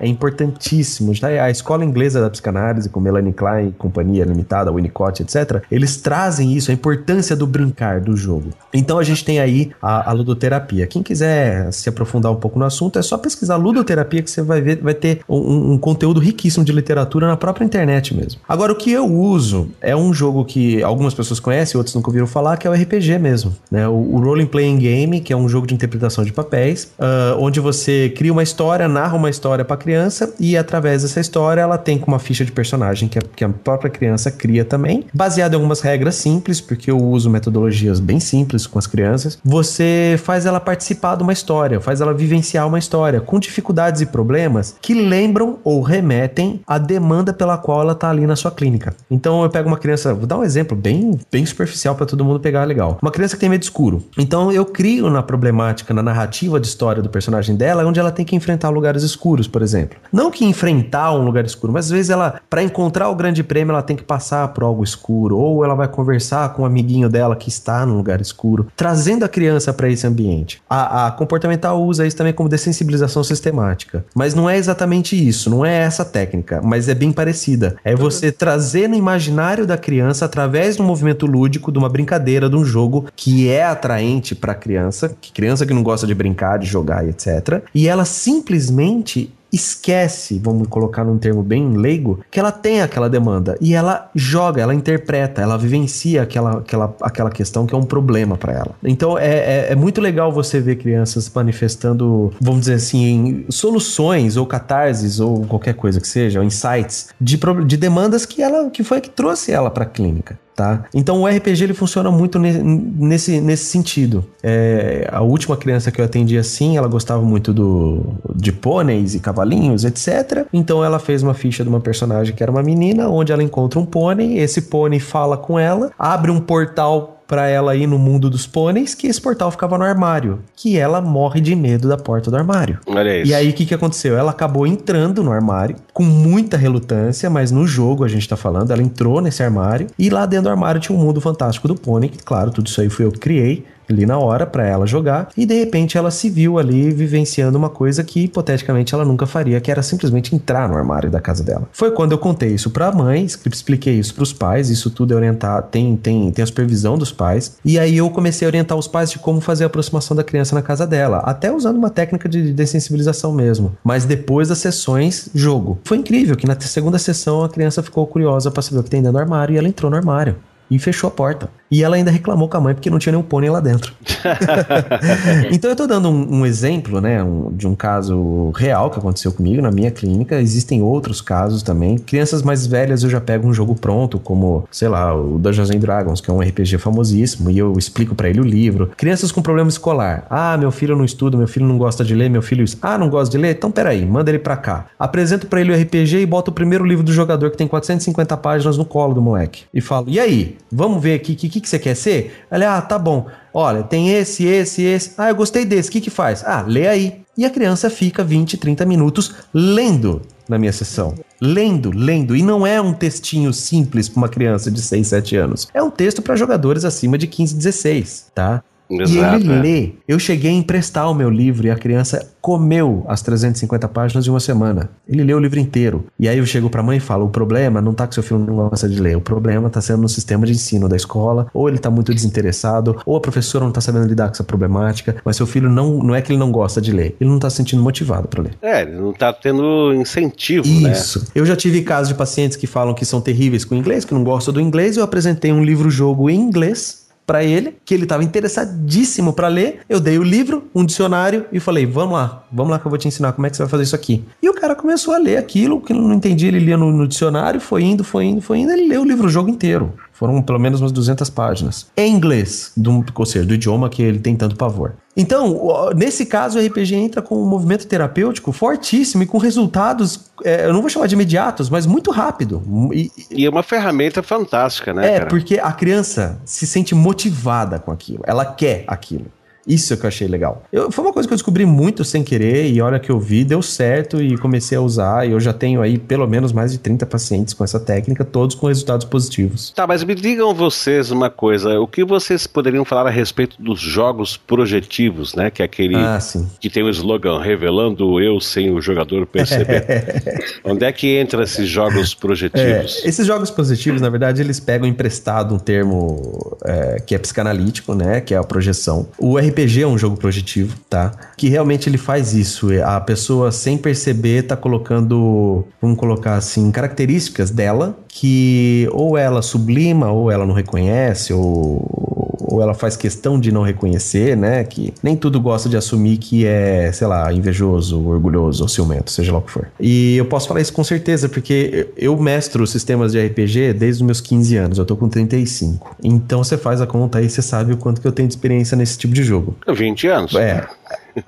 é importantíssimo. Já a escola inglesa da psicanálise, com Melanie Klein, Companhia Limitada, Winnicott, etc., eles trazem isso, a importância do brincar, do jogo. Então a gente tem aí a, a ludoterapia. Quem quiser se aprofundar um pouco no assunto, é só pesquisar ludoterapia que você vai ver, vai ter um, um conteúdo riquíssimo de literatura na própria internet mesmo. Agora, o que eu uso é um jogo que algumas pessoas conhecem, outros nunca ouviram falar, que é o RPG mesmo. Né? O, o Role Playing Game, que é um jogo de interpretação de papéis uh, onde você cria uma história, narra uma história para a criança e através dessa história ela tem uma ficha de personagem que a, que a própria criança cria também, baseado em algumas regras simples, porque eu uso metodologias bem simples com as crianças. Você faz ela participar de uma história, faz ela vivenciar uma história com dificuldades e problemas que lembram ou remetem à demanda pela qual ela está ali na sua clínica. Então eu pego uma criança, vou dar um exemplo bem, bem superficial para todo mundo pegar legal. Uma criança que tem medo escuro. Então eu crio na problemática, na narrativa de história do personagem dela, onde ela tem que enfrentar lugares escuros, por exemplo. Não que enfrentar um lugar escuro, mas às vezes ela, para encontrar o grande prêmio, ela tem que passar por algo escuro, ou ela vai conversar com um amiguinho dela que está num lugar escuro, trazendo a criança para esse ambiente. A, a comportamental usa isso também como dessensibilização sistemática, mas não é exatamente isso, não é essa técnica, mas é bem parecida. É você trazer no imaginário da criança através um movimento lúdico, de uma brincadeira, de um jogo que é atraente para a criança, que criança que não gosta de brincar de jogar etc. E ela simplesmente esquece, vamos colocar num termo bem leigo, que ela tem aquela demanda e ela joga, ela interpreta, ela vivencia aquela, aquela, aquela questão que é um problema para ela. Então é, é, é, muito legal você ver crianças manifestando, vamos dizer assim, soluções ou catarses ou qualquer coisa que seja, insights de, de demandas que ela que foi que trouxe ela para a clínica. Tá? Então o RPG ele funciona muito nesse, nesse sentido. É, a última criança que eu atendi assim, ela gostava muito do, de pôneis e cavalinhos, etc. Então ela fez uma ficha de uma personagem que era uma menina, onde ela encontra um pônei, esse pônei fala com ela, abre um portal para ela ir no mundo dos pôneis, que esse portal ficava no armário, que ela morre de medo da porta do armário. Olha isso. E aí o que, que aconteceu? Ela acabou entrando no armário com muita relutância, mas no jogo a gente tá falando, ela entrou nesse armário e lá dentro do armário tinha um mundo fantástico do pônei, que claro, tudo isso aí foi eu que criei ali na hora para ela jogar e de repente ela se viu ali vivenciando uma coisa que hipoteticamente ela nunca faria, que era simplesmente entrar no armário da casa dela. Foi quando eu contei isso para a mãe, expliquei isso para os pais, isso tudo é orientar, tem tem tem a supervisão dos pais. E aí eu comecei a orientar os pais de como fazer a aproximação da criança na casa dela, até usando uma técnica de dessensibilização mesmo. Mas depois das sessões, jogo. Foi incrível que na segunda sessão a criança ficou curiosa para saber o que tem dentro do armário e ela entrou no armário. E fechou a porta. E ela ainda reclamou com a mãe porque não tinha nenhum pônei lá dentro. então eu tô dando um, um exemplo, né, um, de um caso real que aconteceu comigo na minha clínica. Existem outros casos também. Crianças mais velhas eu já pego um jogo pronto, como, sei lá, o Dungeons and Dragons, que é um RPG famosíssimo, e eu explico para ele o livro. Crianças com problema escolar. Ah, meu filho não estuda, meu filho não gosta de ler, meu filho. Ah, não gosta de ler? Então peraí, manda ele pra cá. Apresento para ele o RPG e boto o primeiro livro do jogador que tem 450 páginas no colo do moleque. E falo: e aí, vamos ver aqui o que, que, que você quer ser? Ele, ah, tá bom. Olha, tem esse, esse, esse. Ah, eu gostei desse. O que que faz? Ah, lê aí. E a criança fica 20, 30 minutos lendo na minha sessão. Lendo, lendo. E não é um textinho simples para uma criança de 6, 7 anos. É um texto para jogadores acima de 15, 16, tá? Exato, e ele é. lê. Eu cheguei a emprestar o meu livro e a criança comeu as 350 páginas em uma semana. Ele leu o livro inteiro. E aí eu chego pra mãe e falo: o problema não tá que seu filho não gosta de ler, o problema tá sendo no sistema de ensino da escola, ou ele tá muito desinteressado, ou a professora não tá sabendo lidar com essa problemática, mas seu filho não, não é que ele não gosta de ler, ele não tá se sentindo motivado para ler. É, ele não tá tendo incentivo, Isso. né? Isso. Eu já tive casos de pacientes que falam que são terríveis com o inglês, que não gostam do inglês, eu apresentei um livro-jogo em inglês para ele, que ele estava interessadíssimo para ler. Eu dei o livro, um dicionário e falei: "Vamos lá, vamos lá que eu vou te ensinar como é que você vai fazer isso aqui". E o cara começou a ler aquilo que não entendia, ele lia no, no dicionário, foi indo, foi indo, foi indo, ele leu o livro o jogo inteiro. Foram pelo menos umas 200 páginas. Em inglês, do, ou seja, do idioma que ele tem tanto pavor. Então, nesse caso, o RPG entra com um movimento terapêutico fortíssimo e com resultados, é, eu não vou chamar de imediatos, mas muito rápido. E, e, é uma ferramenta fantástica, né? É, cara? porque a criança se sente motivada com aquilo, ela quer aquilo. Isso é que eu achei legal. Eu, foi uma coisa que eu descobri muito sem querer e olha que eu vi, deu certo e comecei a usar. E eu já tenho aí pelo menos mais de 30 pacientes com essa técnica, todos com resultados positivos. Tá, mas me digam vocês uma coisa: o que vocês poderiam falar a respeito dos jogos projetivos, né? Que é aquele ah, que tem o um slogan revelando eu sem o jogador perceber. Onde é que entra esses jogos projetivos? É, esses jogos positivos, na verdade, eles pegam emprestado um termo é, que é psicanalítico, né? Que é a projeção. O RPG é um jogo projetivo, tá? Que realmente ele faz isso. É, a pessoa, sem perceber, tá colocando, vamos colocar assim, características dela que ou ela sublima, ou ela não reconhece, ou, ou ela faz questão de não reconhecer, né? Que nem tudo gosta de assumir que é, sei lá, invejoso, orgulhoso ou ciumento, seja lá o que for. E eu posso falar isso com certeza, porque eu mestro sistemas de RPG desde os meus 15 anos, eu tô com 35. Então você faz a conta aí, você sabe o quanto que eu tenho de experiência nesse tipo de jogo. 20 anos. É.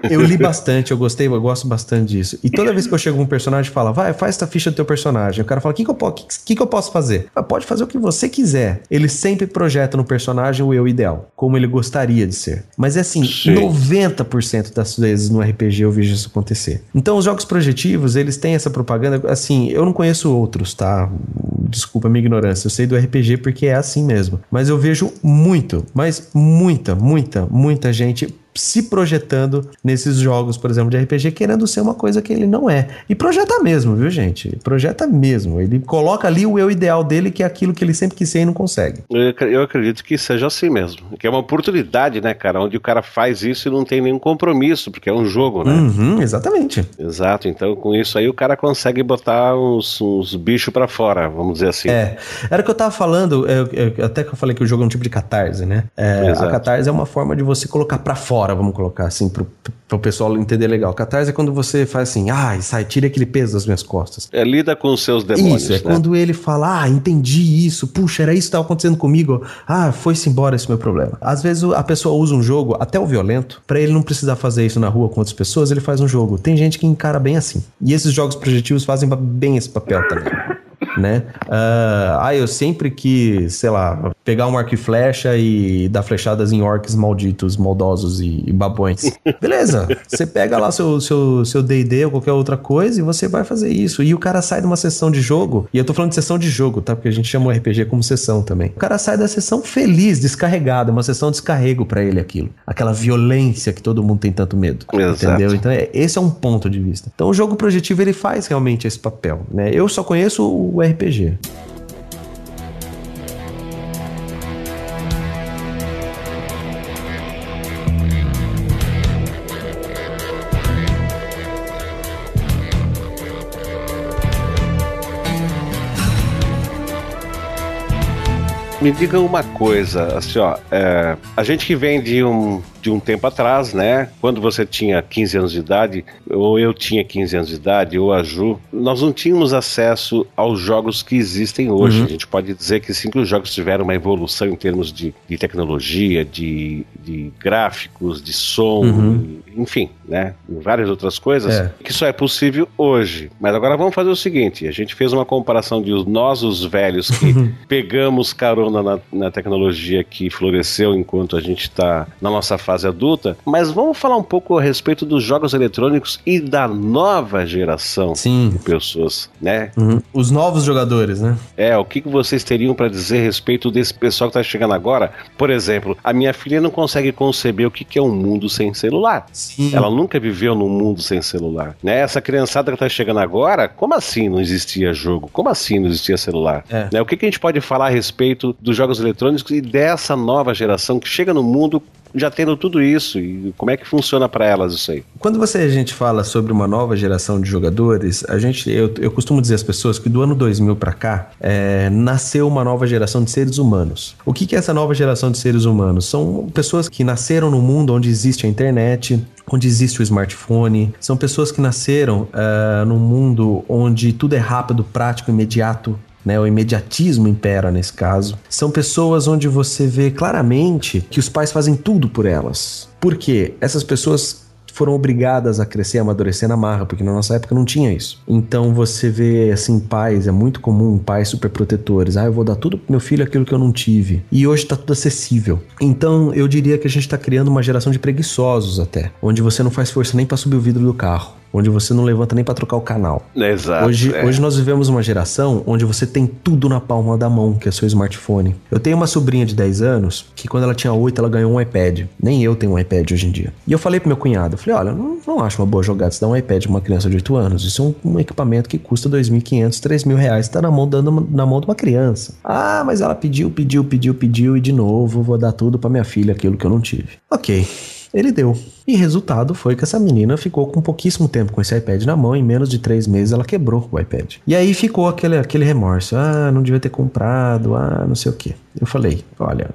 Eu li bastante, eu gostei, eu gosto bastante disso. E toda vez que eu chego um personagem fala, vai, faz essa ficha do teu personagem. O cara fala, o que, que, eu, que, que, eu posso fazer? Ah, pode fazer o que você quiser. Ele sempre projeta no personagem o eu ideal, como ele gostaria de ser. Mas é assim, Sim. 90% das vezes no RPG eu vejo isso acontecer. Então os jogos projetivos, eles têm essa propaganda, assim, eu não conheço outros, tá? Desculpa a minha ignorância, eu sei do RPG porque é assim mesmo. Mas eu vejo muito, mas muita, muita, muita gente se projetando nesses jogos, por exemplo, de RPG, querendo ser uma coisa que ele não é. E projeta mesmo, viu, gente? Projeta mesmo. Ele coloca ali o eu ideal dele, que é aquilo que ele sempre quis ser e não consegue. Eu acredito que seja assim mesmo. Que é uma oportunidade, né, cara? Onde o cara faz isso e não tem nenhum compromisso, porque é um jogo, né? Uhum, exatamente. Exato. Então, com isso aí, o cara consegue botar uns, uns bichos para fora, vamos dizer assim. É. Era o que eu tava falando, eu, eu, até que eu falei que o jogo é um tipo de catarse, né? É, a catarse é uma forma de você colocar para fora fora, vamos colocar assim, pro, pro pessoal entender legal. Catarse é quando você faz assim, ai, ah, sai, tira aquele peso das minhas costas. É, lida com os seus demônios. Isso, é né? quando ele fala, ah, entendi isso, puxa, era isso que estava acontecendo comigo, ah, foi-se embora esse meu problema. Às vezes a pessoa usa um jogo, até o violento, para ele não precisar fazer isso na rua com outras pessoas, ele faz um jogo. Tem gente que encara bem assim. E esses jogos projetivos fazem bem esse papel também né? Uh, ah, eu sempre que, sei lá, pegar um arco e flecha e dar flechadas em orcs malditos, maldosos e, e babões. Beleza, você pega lá seu seu seu D&D ou qualquer outra coisa e você vai fazer isso. E o cara sai de uma sessão de jogo, e eu tô falando de sessão de jogo, tá? Porque a gente chama o RPG como sessão também. O cara sai da sessão feliz, descarregado, uma sessão de descarrego para ele aquilo. Aquela violência que todo mundo tem tanto medo. Exato. Entendeu? Então, é, esse é um ponto de vista. Então, o jogo projetivo ele faz realmente esse papel, né? Eu só conheço o RPG. Me diga uma coisa, assim, ó, é, a gente que vem de um, de um tempo atrás, né? Quando você tinha 15 anos de idade, ou eu tinha 15 anos de idade, ou a Ju, nós não tínhamos acesso aos jogos que existem hoje. Uhum. A gente pode dizer que sim, que os jogos tiveram uma evolução em termos de, de tecnologia, de, de gráficos, de som, uhum. Enfim, né? Várias outras coisas, é. que só é possível hoje. Mas agora vamos fazer o seguinte: a gente fez uma comparação de nós, os velhos, que pegamos carona na, na tecnologia que floresceu enquanto a gente está na nossa fase adulta, mas vamos falar um pouco a respeito dos jogos eletrônicos e da nova geração Sim. de pessoas, né? Uhum. Os novos jogadores, né? É, o que, que vocês teriam para dizer a respeito desse pessoal que tá chegando agora? Por exemplo, a minha filha não consegue conceber o que, que é um mundo sem celular. Sim. Ela nunca viveu num mundo sem celular, né? Essa criançada que tá chegando agora, como assim não existia jogo? Como assim não existia celular? É. Né? O que, que a gente pode falar a respeito dos jogos eletrônicos e dessa nova geração que chega no mundo já tendo tudo isso e como é que funciona para elas isso aí? Quando você a gente fala sobre uma nova geração de jogadores, a gente eu, eu costumo dizer às pessoas que do ano 2000 para cá é, nasceu uma nova geração de seres humanos. O que, que é essa nova geração de seres humanos? São pessoas que nasceram no mundo onde existe a internet, onde existe o smartphone. São pessoas que nasceram uh, num mundo onde tudo é rápido, prático, imediato né? O imediatismo impera nesse caso. São pessoas onde você vê claramente que os pais fazem tudo por elas. Por quê? Essas pessoas foram obrigadas a crescer e amadurecer na marra, porque na nossa época não tinha isso. Então você vê, assim, pais, é muito comum, pais super protetores. Ah, eu vou dar tudo pro meu filho aquilo que eu não tive. E hoje tá tudo acessível. Então eu diria que a gente tá criando uma geração de preguiçosos até, onde você não faz força nem para subir o vidro do carro onde você não levanta nem para trocar o canal. Exato. Hoje, é. hoje nós vivemos uma geração onde você tem tudo na palma da mão, que é seu smartphone. Eu tenho uma sobrinha de 10 anos que quando ela tinha 8 ela ganhou um iPad. Nem eu tenho um iPad hoje em dia. E eu falei pro meu cunhado, eu falei, olha, não, não acho uma boa jogada você dar um iPad pra uma criança de 8 anos. Isso é um, um equipamento que custa 2.500, 3.000 reais, tá na mão, dando na mão de uma criança. Ah, mas ela pediu, pediu, pediu, pediu e de novo vou dar tudo para minha filha, aquilo que eu não tive. Ok. Ele deu. E resultado foi que essa menina ficou com pouquíssimo tempo com esse iPad na mão. Em menos de três meses ela quebrou o iPad. E aí ficou aquele, aquele remorso. Ah, não devia ter comprado. Ah, não sei o que. Eu falei: olha,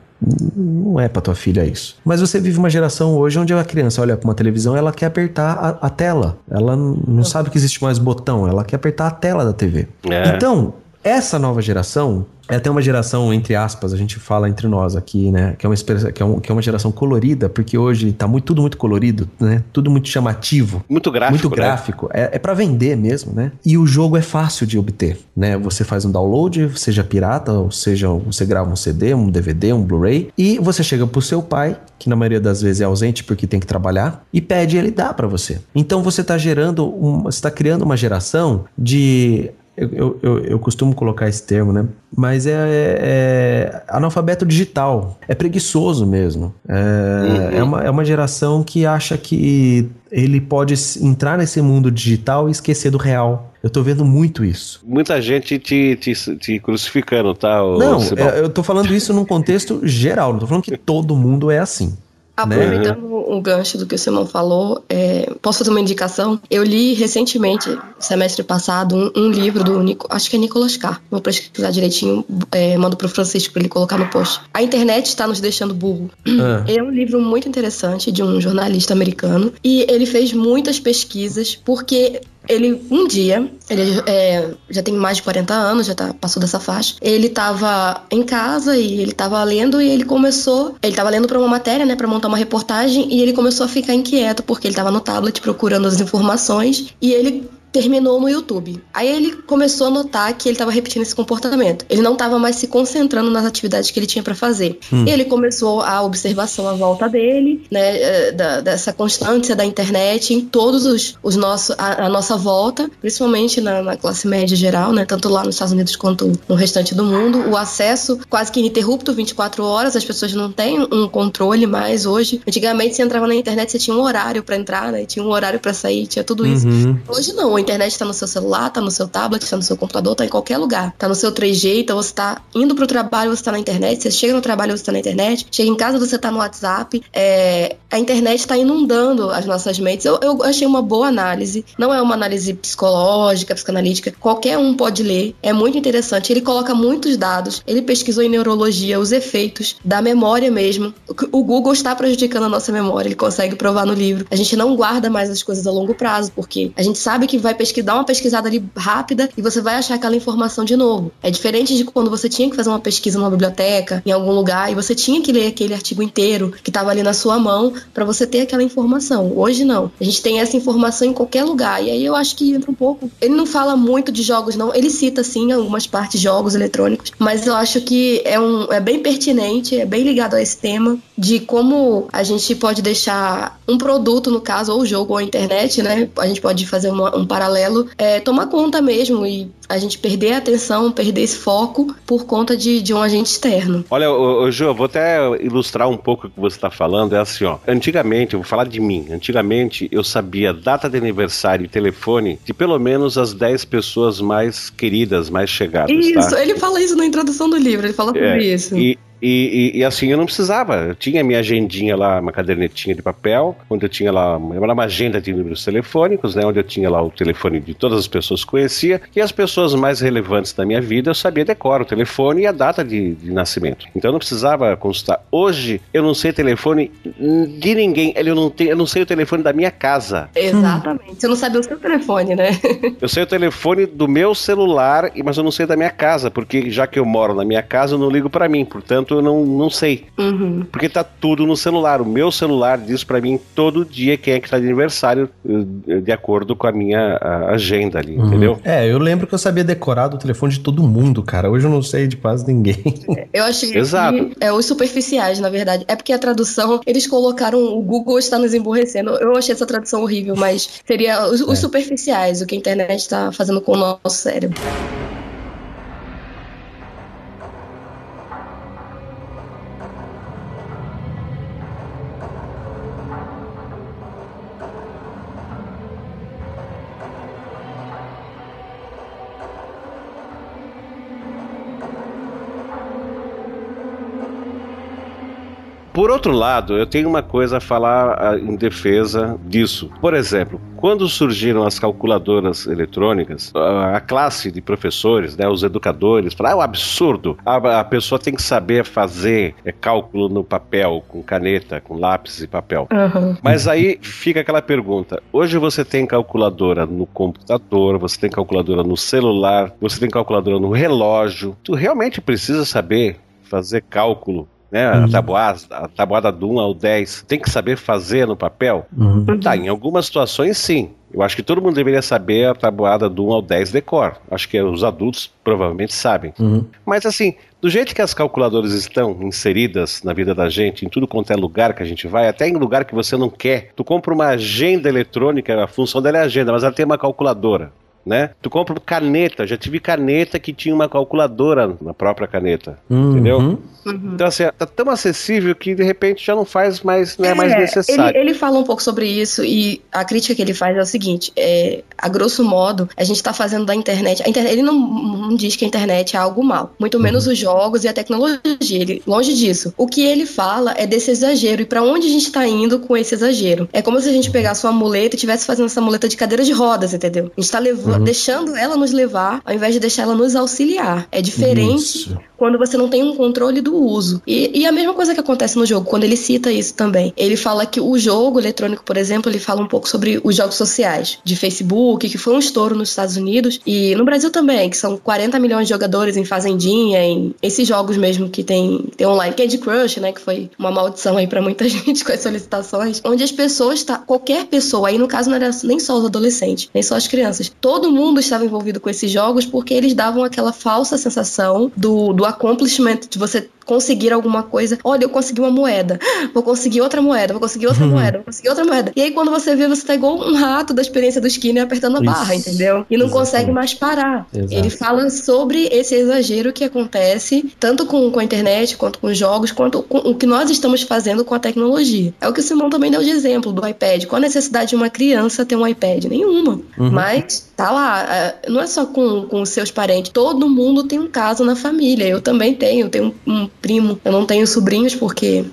não é para tua filha isso. Mas você vive uma geração hoje onde a criança olha para uma televisão, ela quer apertar a, a tela. Ela não sabe que existe mais botão, ela quer apertar a tela da TV. É. Então, essa nova geração é até uma geração, entre aspas, a gente fala entre nós aqui, né? Que é uma, que é um, que é uma geração colorida, porque hoje tá muito, tudo muito colorido, né? Tudo muito chamativo. Muito gráfico. Muito gráfico. Né? É, é para vender mesmo, né? E o jogo é fácil de obter, né? Você faz um download, seja pirata, ou seja, você grava um CD, um DVD, um Blu-ray, e você chega pro seu pai, que na maioria das vezes é ausente porque tem que trabalhar, e pede ele dá para você. Então você tá gerando, um, você tá criando uma geração de eu, eu, eu, costumo colocar esse termo, né? Mas é, é, é analfabeto digital. É preguiçoso mesmo. É, uhum. é, uma, é uma geração que acha que ele pode entrar nesse mundo digital e esquecer do real. Eu tô vendo muito isso. Muita gente te, te, te crucificando, tá? Não, é, eu tô falando isso num contexto geral. Não tô falando que todo mundo é assim. Aproveitando né? um gancho do que o Simão falou, é, posso fazer uma indicação? Eu li recentemente, semestre passado, um, um livro do Nico, acho que é Nicolas Carr. Vou pesquisar direitinho, é, mando pro Francisco para ele colocar no post. A internet está nos deixando burro. É. é um livro muito interessante de um jornalista americano e ele fez muitas pesquisas porque ele, um dia, ele é, já tem mais de 40 anos, já tá, passou dessa faixa. Ele tava em casa e ele tava lendo e ele começou. Ele tava lendo para uma matéria, né, para montar uma reportagem e ele começou a ficar inquieto porque ele tava no tablet procurando as informações e ele terminou no YouTube. Aí ele começou a notar que ele estava repetindo esse comportamento. Ele não estava mais se concentrando nas atividades que ele tinha para fazer. Hum. Ele começou a observação à volta dele, né, eh, da, dessa constância da internet em todos os, os nossos, a, a nossa volta, principalmente na, na, classe média geral, né, tanto lá nos Estados Unidos quanto no restante do mundo. O acesso quase que ininterrupto, 24 horas, as pessoas não têm um controle mais hoje. Antigamente você entrava na internet, você tinha um horário para entrar, né, tinha um horário para sair, tinha tudo isso. Uhum. Hoje não a internet está no seu celular, está no seu tablet, está no seu computador, está em qualquer lugar. Está no seu 3G, então você está indo para o trabalho, você está na internet, você chega no trabalho, você está na internet, chega em casa, você está no WhatsApp. É, a internet está inundando as nossas mentes. Eu, eu achei uma boa análise. Não é uma análise psicológica, psicanalítica. Qualquer um pode ler. É muito interessante. Ele coloca muitos dados. Ele pesquisou em neurologia os efeitos da memória mesmo. O Google está prejudicando a nossa memória. Ele consegue provar no livro. A gente não guarda mais as coisas a longo prazo, porque a gente sabe que vai pesquisar uma pesquisada ali rápida e você vai achar aquela informação de novo. É diferente de quando você tinha que fazer uma pesquisa numa biblioteca, em algum lugar, e você tinha que ler aquele artigo inteiro que estava ali na sua mão para você ter aquela informação. Hoje não. A gente tem essa informação em qualquer lugar. E aí eu acho que entra um pouco. Ele não fala muito de jogos, não. Ele cita, sim, algumas partes de jogos eletrônicos, mas eu acho que é, um, é bem pertinente, é bem ligado a esse tema de como a gente pode deixar um produto, no caso, ou o jogo ou a internet, né? A gente pode fazer uma, um paralelo, é, tomar conta mesmo e a gente perder a atenção, perder esse foco por conta de, de um agente externo. Olha, ô, ô, Ju, vou até ilustrar um pouco o que você está falando. É assim, ó. Antigamente, eu vou falar de mim. Antigamente, eu sabia data de aniversário e telefone de pelo menos as 10 pessoas mais queridas, mais chegadas. Tá? Isso, tá? ele fala isso na introdução do livro, ele fala sobre é, isso. E, e, e, e, assim, eu não precisava. Eu tinha minha agendinha lá, uma cadernetinha de papel, onde eu tinha lá era uma agenda de números telefônicos, né? Onde eu tinha lá o telefone de todas as pessoas que conhecia. E as pessoas mais relevantes da minha vida, eu sabia decorar o telefone e a data de, de nascimento. Então eu não precisava consultar. Hoje, eu não sei telefone de ninguém. Eu não, tenho, eu não sei o telefone da minha casa. Exatamente. Você não sabe o seu telefone, né? eu sei o telefone do meu celular, mas eu não sei da minha casa, porque já que eu moro na minha casa, eu não ligo para mim. Portanto, eu não, não sei. Uhum. Porque tá tudo no celular. O meu celular diz para mim todo dia quem é que tá de aniversário, eh, de acordo com a minha agenda ali, uhum. entendeu? É, eu lembro que eu sabia decorar do telefone de todo mundo, cara. Hoje eu não sei de quase ninguém. Eu achei Exato. que é os superficiais, na verdade. É porque a tradução, eles colocaram o Google está nos emborrecendo. Eu achei essa tradução horrível, mas seria os, os é. superficiais, o que a internet está fazendo com o nosso cérebro. Por outro lado, eu tenho uma coisa a falar ah, em defesa disso. Por exemplo, quando surgiram as calculadoras eletrônicas, a classe de professores, né, os educadores, falaram, ah, é um absurdo, a, a, pessoa tem que saber fazer é, cálculo no papel, com caneta, com lápis e papel. Uhum. Mas aí fica aquela pergunta, hoje você tem calculadora no computador, você tem calculadora no celular, você tem calculadora no relógio, tu realmente precisa saber fazer cálculo né? Uhum. A, tabuada, a tabuada do 1 ao 10, tem que saber fazer no papel? Uhum. Tá, em algumas situações sim. Eu acho que todo mundo deveria saber a tabuada do 1 ao 10 decor. Acho que os adultos provavelmente sabem. Uhum. Mas assim, do jeito que as calculadoras estão inseridas na vida da gente, em tudo quanto é lugar que a gente vai, até em lugar que você não quer, tu compra uma agenda eletrônica, a função dela é agenda, mas ela tem uma calculadora né? Tu compra caneta, já tive caneta que tinha uma calculadora na própria caneta, uhum. entendeu? Uhum. Então assim, tá tão acessível que de repente já não faz mais, não é, é mais necessário. Ele, ele, fala um pouco sobre isso e a crítica que ele faz é o seguinte, é, a grosso modo, a gente tá fazendo da internet, a internet ele não, não diz que a internet é algo mal, muito menos uhum. os jogos e a tecnologia, ele, longe disso. O que ele fala é desse exagero e para onde a gente tá indo com esse exagero. É como se a gente pegasse uma muleta e estivesse fazendo essa muleta de cadeira de rodas, entendeu? A gente tá levando uhum. deixando ela nos levar ao invés de deixar ela nos auxiliar. É diferente Isso quando você não tem um controle do uso. E, e, a mesma coisa que acontece no jogo, quando ele cita isso também. Ele fala que o jogo eletrônico, por exemplo, ele fala um pouco sobre os jogos sociais, de Facebook, que foi um estouro nos Estados Unidos e no Brasil também, que são 40 milhões de jogadores em Fazendinha, em esses jogos mesmo que tem, tem online, Candy Crush, né, que foi uma maldição aí para muita gente com as solicitações, onde as pessoas, tá, qualquer pessoa, aí no caso não era nem só os adolescentes, nem só as crianças, todo mundo estava envolvido com esses jogos porque eles davam aquela falsa sensação do, do accomplishment, de você conseguir alguma coisa. Olha, eu consegui uma moeda. Vou conseguir outra moeda, vou conseguir outra moeda, vou conseguir outra moeda. E aí quando você vê, você tá igual um rato da experiência do Skinner apertando a barra, Isso. entendeu? E não Exatamente. consegue mais parar. Exato. Ele fala sobre esse exagero que acontece tanto com, com a internet, quanto com jogos, quanto com o que nós estamos fazendo com a tecnologia. É o que o Simão também deu de exemplo do iPad. Qual a necessidade de uma criança ter um iPad? Nenhuma. Uhum. Mas tá lá. É, não é só com, com os seus parentes. Todo mundo tem um caso na família. Eu também tenho. Eu tenho um, um primo. Eu não tenho sobrinhos porque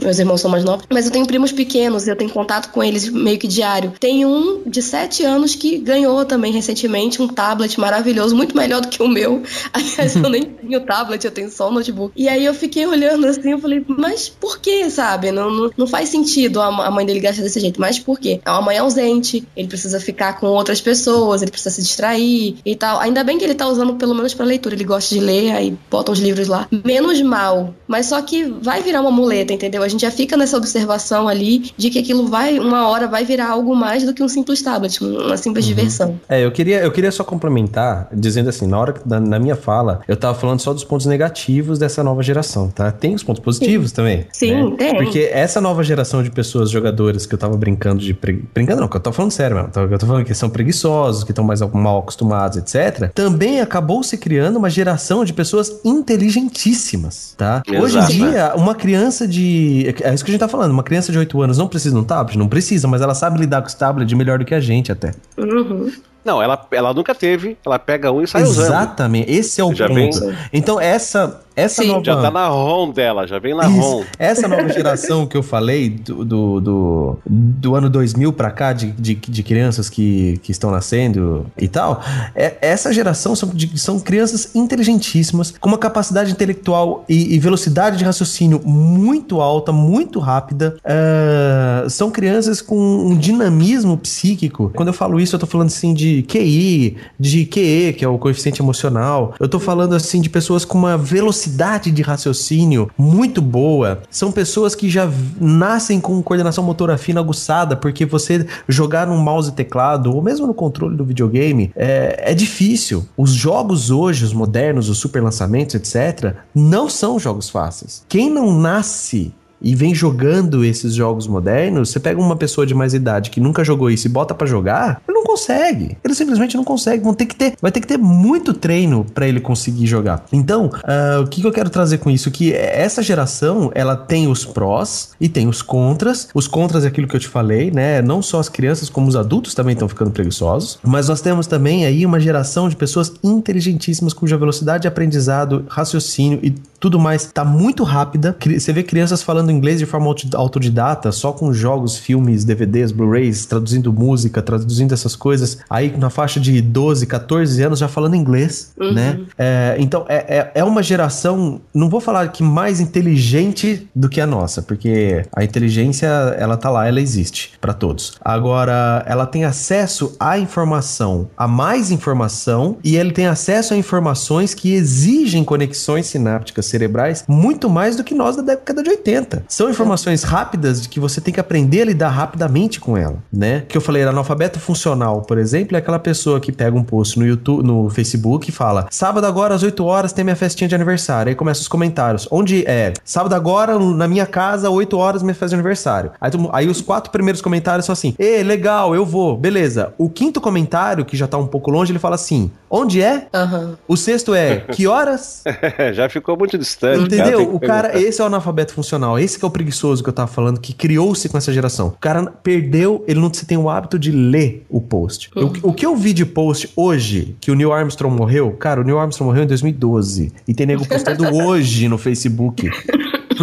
meus irmãos são mais novos. Mas eu tenho primos pequenos. Eu tenho contato com eles meio que diário. Tem um de 7 anos que ganhou também recentemente um tablet maravilhoso, muito melhor do que o meu. Aliás, eu nem tenho tablet, eu tenho só um notebook. E aí eu fiquei olhando assim, eu falei, mas por que, sabe? Não, não, não faz sentido a, mãe dele gastar desse jeito. Mas por quê? É uma mãe ausente, ele precisa ficar com outras pessoas, ele precisa se distrair e tal. Ainda bem que ele tá usando pelo menos para leitura, ele gosta de ler, aí bota os livros lá. Menos mal. Mas só que vai virar uma muleta, entendeu? A gente já fica nessa observação ali de que aquilo vai, uma hora, vai virar algo mais do que um simples tablet, uma simples uhum. diversão. É, eu queria, eu queria só complementar, dizendo assim, na hora na, na minha fala, eu tava falando só dos pontos negativos dessa nova geração, tá? Tem os pontos positivos Sim. também. Sim, né? tem. Porque essa nova geração de pessoas, jogadores, que eu tava brincando de. Pre... Brincando não, que eu tô falando sério mesmo. Eu tô falando que são preguiçosos, que estão mais mal acostumados, etc. Também acabou se criando uma geração de pessoas inteligentíssimas, tá? Exato. Hoje em dia, uma criança de. É isso que a gente tá falando. Uma criança de 8 anos não precisa de um tablet? Não precisa, mas ela sabe lidar com esse tablet melhor do que a gente até. Uhum. Não, ela, ela nunca teve, ela pega um e sai Exatamente. usando. Exatamente, esse é o Já ponto. Vem... Então, essa, essa Sim, nova... Já tá na ROM dela, já vem na Isso. ROM. Essa nova geração que eu falei, do, do, do, do ano 2000 pra cá, de, de, de, crianças que, que estão nascendo e tal, é, essa geração são, de, são crianças inteligentíssimas, com uma capacidade intelectual e, e velocidade de raciocínio muito alta, muito rápida. Uh, são crianças com um dinamismo psíquico. Quando eu falo isso, eu tô falando assim de QI, de QE, que é o coeficiente emocional. Eu tô falando assim de pessoas com uma velocidade velocidade de raciocínio muito boa. São pessoas que já nascem com coordenação motora fina aguçada, porque você jogar no mouse e teclado, ou mesmo no controle do videogame, é, é difícil. Os jogos hoje, os modernos, os super lançamentos, etc., não são jogos fáceis. Quem não nasce e vem jogando esses jogos modernos, você pega uma pessoa de mais idade que nunca jogou isso e bota para jogar, ele não consegue. Ele simplesmente não consegue. Vão ter que ter, vai ter que ter muito treino para ele conseguir jogar. Então, uh, o que, que eu quero trazer com isso? Que essa geração, ela tem os prós e tem os contras. Os contras é aquilo que eu te falei, né? Não só as crianças, como os adultos também estão ficando preguiçosos. Mas nós temos também aí uma geração de pessoas inteligentíssimas cuja velocidade de aprendizado, raciocínio e tudo mais tá muito rápida. Você vê crianças falando inglês de forma autodidata, só com jogos, filmes, DVDs, Blu-rays, traduzindo música, traduzindo essas coisas. Aí na faixa de 12, 14 anos já falando inglês, uhum. né? É, então é, é, é, uma geração, não vou falar que mais inteligente do que a nossa, porque a inteligência ela tá lá, ela existe para todos. Agora, ela tem acesso à informação, a mais informação, e ele tem acesso a informações que exigem conexões sinápticas cerebrais muito mais do que nós da década de 80. São informações rápidas de que você tem que aprender a lidar rapidamente com ela, né? Que eu falei, analfabeto funcional, por exemplo, é aquela pessoa que pega um post no YouTube, no Facebook e fala: "Sábado agora às 8 horas tem minha festinha de aniversário". Aí começa os comentários. Onde é? Sábado agora na minha casa 8 horas minha festa de aniversário. Aí, aí os quatro primeiros comentários são assim: "Ê, legal, eu vou". Beleza. O quinto comentário, que já tá um pouco longe, ele fala assim: "Onde é?". Uhum. O sexto é: "Que horas?". já ficou muito distante. Entendeu? Cara, o cara, esse é o analfabeto funcional. Esse que é o preguiçoso que eu tava falando, que criou-se com essa geração. O cara perdeu, ele não se tem o hábito de ler o post. Uhum. O, o, que eu vi de post hoje, que o Neil Armstrong morreu, cara, o Neil Armstrong morreu em 2012. E tem nego postando hoje no Facebook.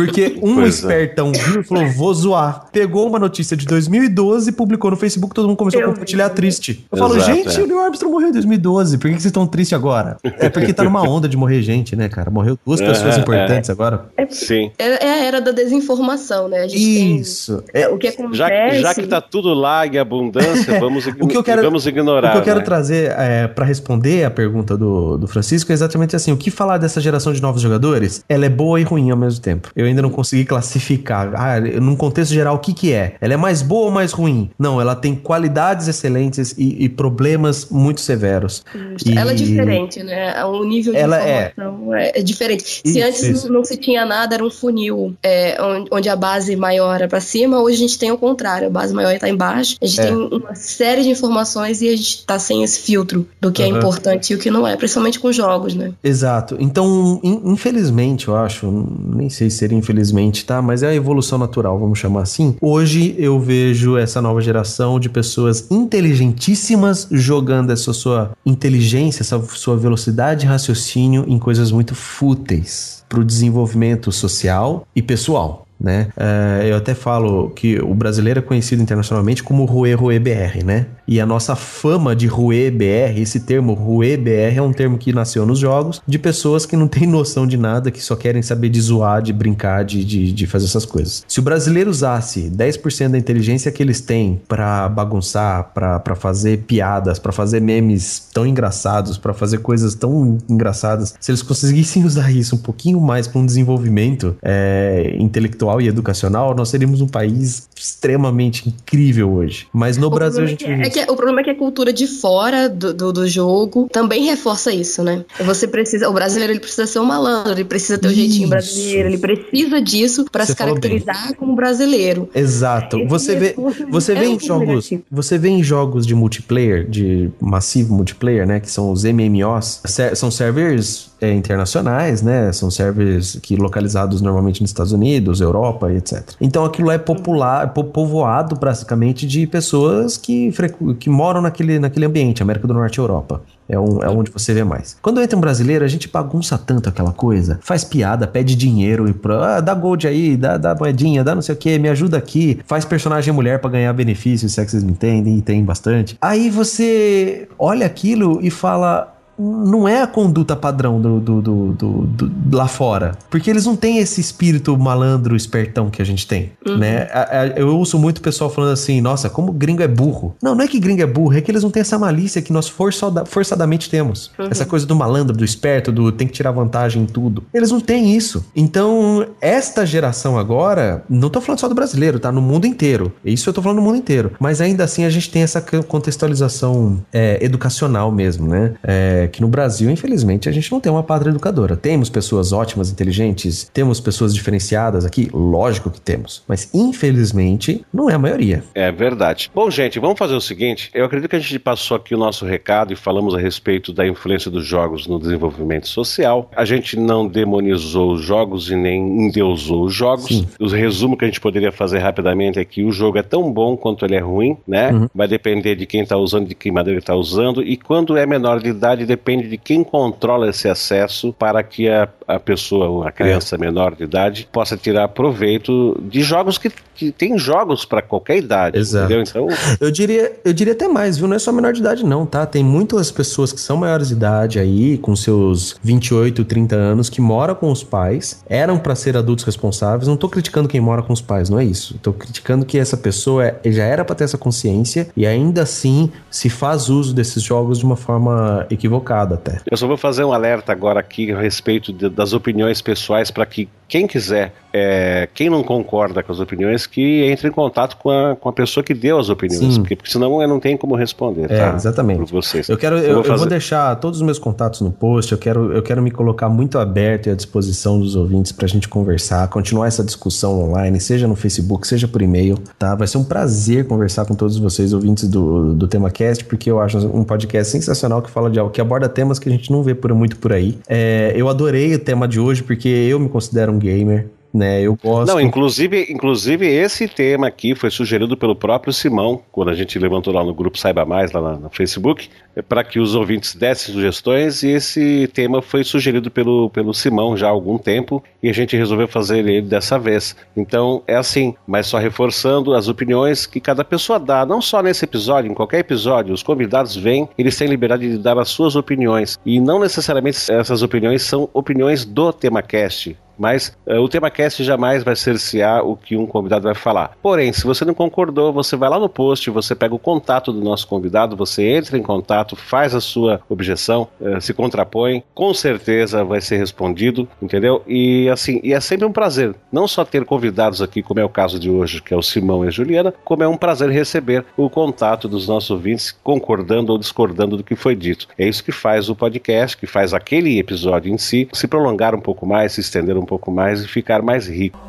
Porque um pois é. espertão é. viu e falou: vou zoar. Pegou uma notícia de 2012 e publicou no Facebook, todo mundo começou eu a compartilhar vi. triste. Eu Exato, falo, gente, é. o Neil Armstrong morreu em 2012. Por que, que vocês estão tristes agora? É porque tá numa onda de morrer gente, né, cara? Morreu duas pessoas é, importantes agora. Sim. É, é, a era da desinformação, né? Isso. Tem, o que acontece... já, já que tá tudo lá em abundância, vamos, o que eu quero, vamos ignorar. O que eu quero né? trazer é, para responder a pergunta do, do Francisco é exatamente assim: o que falar dessa geração de novos jogadores? Ela é boa e ruim ao mesmo tempo. Eu ainda não consegui classificar. Ah, num contexto geral, o que que é? Ela é mais boa ou mais ruim? Não, ela tem qualidades excelentes e, e problemas muito severos. E... Ela é diferente, né? O nível de ela é. informação é, é diferente. Se isso, antes isso. não se tinha nada, era um funil é, onde a base maior era para cima, hoje a gente tem o contrário, a base maior está embaixo. A gente é. tem uma série de informações e a gente está sem esse filtro do que uhum. é importante e o que não é, principalmente com jogos, né? Exato. Então, infelizmente, eu acho, nem sei se infelizmente, tá? Mas é a evolução natural, vamos chamar assim. Hoje eu vejo essa nova geração de pessoas inteligentíssimas jogando essa sua inteligência, essa sua velocidade de raciocínio em coisas muito fúteis para o desenvolvimento social e pessoal né? Uh, eu até falo que o brasileiro é conhecido internacionalmente como Rue Rue BR, né? E a nossa fama de Rue BR, esse termo Rue BR é um termo que nasceu nos jogos de pessoas que não têm noção de nada, que só querem saber de zoar, de brincar, de, de, de fazer essas coisas. Se o brasileiro usasse 10% da inteligência que eles têm para bagunçar, para fazer piadas, para fazer memes tão engraçados, para fazer coisas tão engraçadas, se eles conseguissem usar isso um pouquinho mais para um desenvolvimento é, intelectual intelectual e educacional, nós seríamos um país extremamente incrível hoje. Mas no o Brasil a gente. É, é que, o problema é que a cultura de fora do, do, do, jogo também reforça isso, né? Você precisa. O brasileiro ele precisa ser um malandro, ele precisa ter o um jeitinho brasileiro, ele precisa disso para se caracterizar como brasileiro. Exato. Você vê, você é vê em jogos. Você vê em jogos de multiplayer, de massivo multiplayer, né? Que são os MMOs, são servers é, internacionais, né? São servers que localizados normalmente nos Estados Unidos, Europa e etc. Então aquilo é popular, povoado praticamente de pessoas que, que moram naquele, naquele ambiente, América do Norte e Europa. É, um, é onde você vê mais. Quando entra um brasileiro, a gente bagunça tanto aquela coisa. Faz piada, pede dinheiro e ah, dá gold aí, dá, dá moedinha, dá não sei o que, me ajuda aqui. Faz personagem mulher para ganhar benefícios, se é que vocês me entendem, e tem bastante. Aí você olha aquilo e fala: não é a conduta padrão do, do, do, do, lá fora. Porque eles não têm esse espírito malandro, espertão que a gente tem, uhum. né? Eu ouço muito pessoal falando assim, nossa, como gringo é burro. Não, não é que gringo é burro, é que eles não têm essa malícia que nós forçada, forçadamente temos. Uhum. Essa coisa do malandro, do esperto, do tem que tirar vantagem em tudo. Eles não têm isso. Então, esta geração agora, não tô falando só do brasileiro, tá? No mundo inteiro. Isso eu tô falando no mundo inteiro. Mas ainda assim a gente tem essa contextualização é, educacional mesmo, né? É, que no Brasil, infelizmente, a gente não tem uma pátria educadora. Temos pessoas ótimas, inteligentes, temos pessoas diferenciadas aqui, lógico que temos, mas infelizmente não é a maioria. É verdade. Bom, gente, vamos fazer o seguinte: eu acredito que a gente passou aqui o nosso recado e falamos a respeito da influência dos jogos no desenvolvimento social. A gente não demonizou os jogos e nem endeusou os jogos. Sim. O resumo que a gente poderia fazer rapidamente é que o jogo é tão bom quanto ele é ruim, né? Uhum. Vai depender de quem está usando, de que maneira está usando, e quando é menor de idade, depende de quem controla esse acesso para que a, a pessoa, a criança é. menor de idade, possa tirar proveito de jogos que, que tem jogos para qualquer idade. Exato. Entendeu? Então, eu diria, eu diria até mais, viu? Não é só menor de idade, não, tá? Tem muitas pessoas que são maiores de idade aí, com seus 28, 30 anos, que moram com os pais, eram para ser adultos responsáveis. Não tô criticando quem mora com os pais, não é isso. Tô criticando que essa pessoa é, já era para ter essa consciência e ainda assim se faz uso desses jogos de uma forma equivocada até até. Eu só vou fazer um alerta agora aqui a respeito de, das opiniões pessoais para que quem quiser, é, quem não concorda com as opiniões, que entre em contato com a, com a pessoa que deu as opiniões, porque, porque, senão eu não tenho como responder, é, tá? Exatamente. Por vocês. Eu quero, eu, eu, vou, eu, vou, deixar todos os meus contatos no post, eu quero, eu quero me colocar muito aberto e à disposição dos ouvintes para a gente conversar, continuar essa discussão online, seja no Facebook, seja por e-mail, tá? Vai ser um prazer conversar com todos vocês, ouvintes do, do TemaCast, porque eu acho um podcast sensacional que fala de algo que aborda temas que a gente não vê por, muito por aí. É, eu adorei o tema de hoje, porque eu me considero um gamer né? Eu gosto. Não, inclusive, inclusive esse tema aqui foi sugerido pelo próprio Simão, quando a gente levantou lá no grupo Saiba Mais, lá no Facebook, é para que os ouvintes dessem sugestões, e esse tema foi sugerido pelo, pelo Simão já há algum tempo, e a gente resolveu fazer ele dessa vez. Então, é assim, mas só reforçando as opiniões que cada pessoa dá, não só nesse episódio, em qualquer episódio, os convidados vêm, eles têm liberdade de dar as suas opiniões, e não necessariamente essas opiniões são opiniões do TemaCast Mas uh, o TemaCast jamais vai cercear o que um convidado vai falar. Porém, se você não concordou, você vai lá no post, você pega o contato do nosso convidado, você entra em contato, faz a sua objeção, uh, se contrapõe, com certeza vai ser respondido, entendeu? E assim, e é sempre um prazer, não só ter convidados aqui, como é o caso de hoje, que é o Simão e a Juliana, como é um prazer receber o contato dos nossos ouvintes, concordando ou discordando do que foi dito. É isso que faz o podcast, que faz aquele episódio em si se prolongar um pouco mais, se estender um pouco mais e ficar mais rico.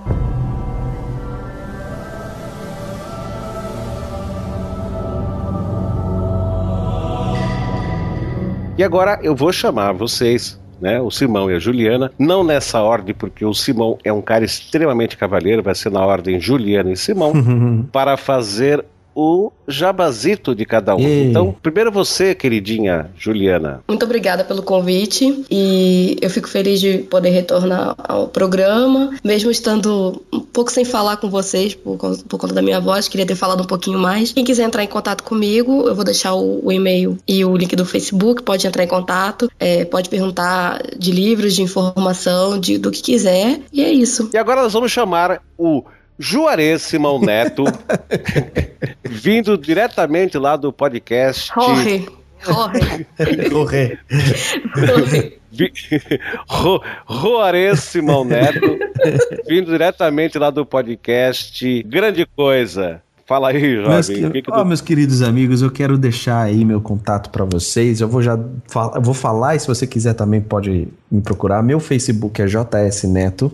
E agora eu vou chamar vocês né, o Simão e a Juliana, não nessa ordem, porque o Simão é um cara extremamente cavalheiro, vai ser na ordem Juliana e Simão, para fazer o jabazito de cada um. E... Então, primeiro você, queridinha Juliana. Muito obrigada pelo convite e eu fico feliz de poder retornar ao programa, mesmo estando um pouco sem falar com vocês por, por conta da minha voz, queria ter falado um pouquinho mais. Quem quiser entrar em contato comigo, eu vou deixar o, o e-mail e o link do Facebook, pode entrar em contato, é, pode perguntar de livros, de informação, de, do que quiser, e é isso. E agora nós vamos chamar o Juarez Simão Neto, vindo diretamente lá do podcast. Corre, corre. corre. Juarez Simão Neto, vindo diretamente lá do podcast Grande Coisa. Fala aí, Jovem. Meus, que, que oh, meus queridos amigos, eu quero deixar aí meu contato para vocês. Eu vou já eu vou falar e se você quiser também pode me procurar. Meu Facebook é JS Neto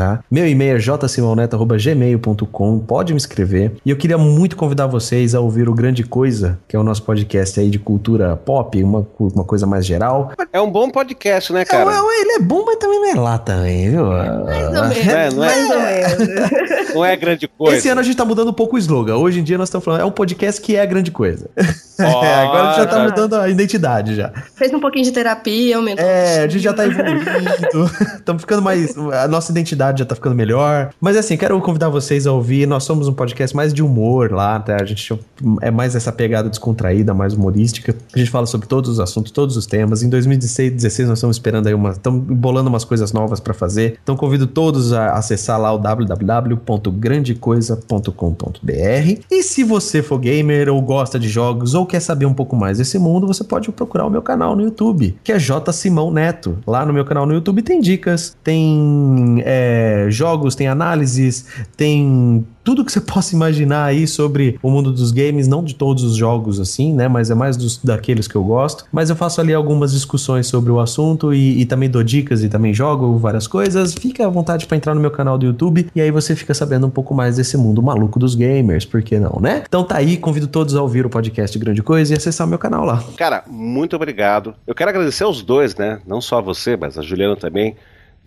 tá? Meu e-mail é jsimoneta.gmail.com, pode me escrever. E eu queria muito convidar vocês a ouvir o Grande Coisa, que é o nosso podcast aí de cultura pop, uma, uma coisa mais geral. É um bom podcast, né, cara? É, ele é bom, mas também não é lá também, viu? Mais ou menos. É, não, é, não é grande coisa. Esse ano a gente tá mudando um pouco o slogan. Hoje em dia nós estamos falando, é um podcast que é grande coisa. Oh, agora a gente já tá mudando a identidade já. Fez um pouquinho de terapia, aumentou. É, a gente já tá evoluindo. Estamos ficando mais. A nossa identidade já tá ficando melhor. Mas assim, quero convidar vocês a ouvir. Nós somos um podcast mais de humor lá, tá? A gente é mais essa pegada descontraída, mais humorística. A gente fala sobre todos os assuntos, todos os temas. Em 2016, 2016 nós estamos esperando aí uma. Estamos bolando umas coisas novas para fazer. Então convido todos a acessar lá o www.grandecoisa.com.br. E se você for gamer ou gosta de jogos ou quer saber um pouco mais desse mundo, você pode procurar o meu canal no YouTube, que é J Simão Neto. Lá no meu canal no YouTube tem dicas, tem é, jogos, tem análises, tem tudo que você possa imaginar aí sobre o mundo dos games, não de todos os jogos assim, né? Mas é mais dos, daqueles que eu gosto. Mas eu faço ali algumas discussões sobre o assunto e, e também dou dicas e também jogo várias coisas. Fica à vontade para entrar no meu canal do YouTube e aí você fica sabendo um pouco mais desse mundo maluco dos gamers, por que não, né? Então tá aí, convido todos a ouvir o podcast Grande Coisa e acessar o meu canal lá. Cara, muito obrigado. Eu quero agradecer aos dois, né? Não só a você, mas a Juliana também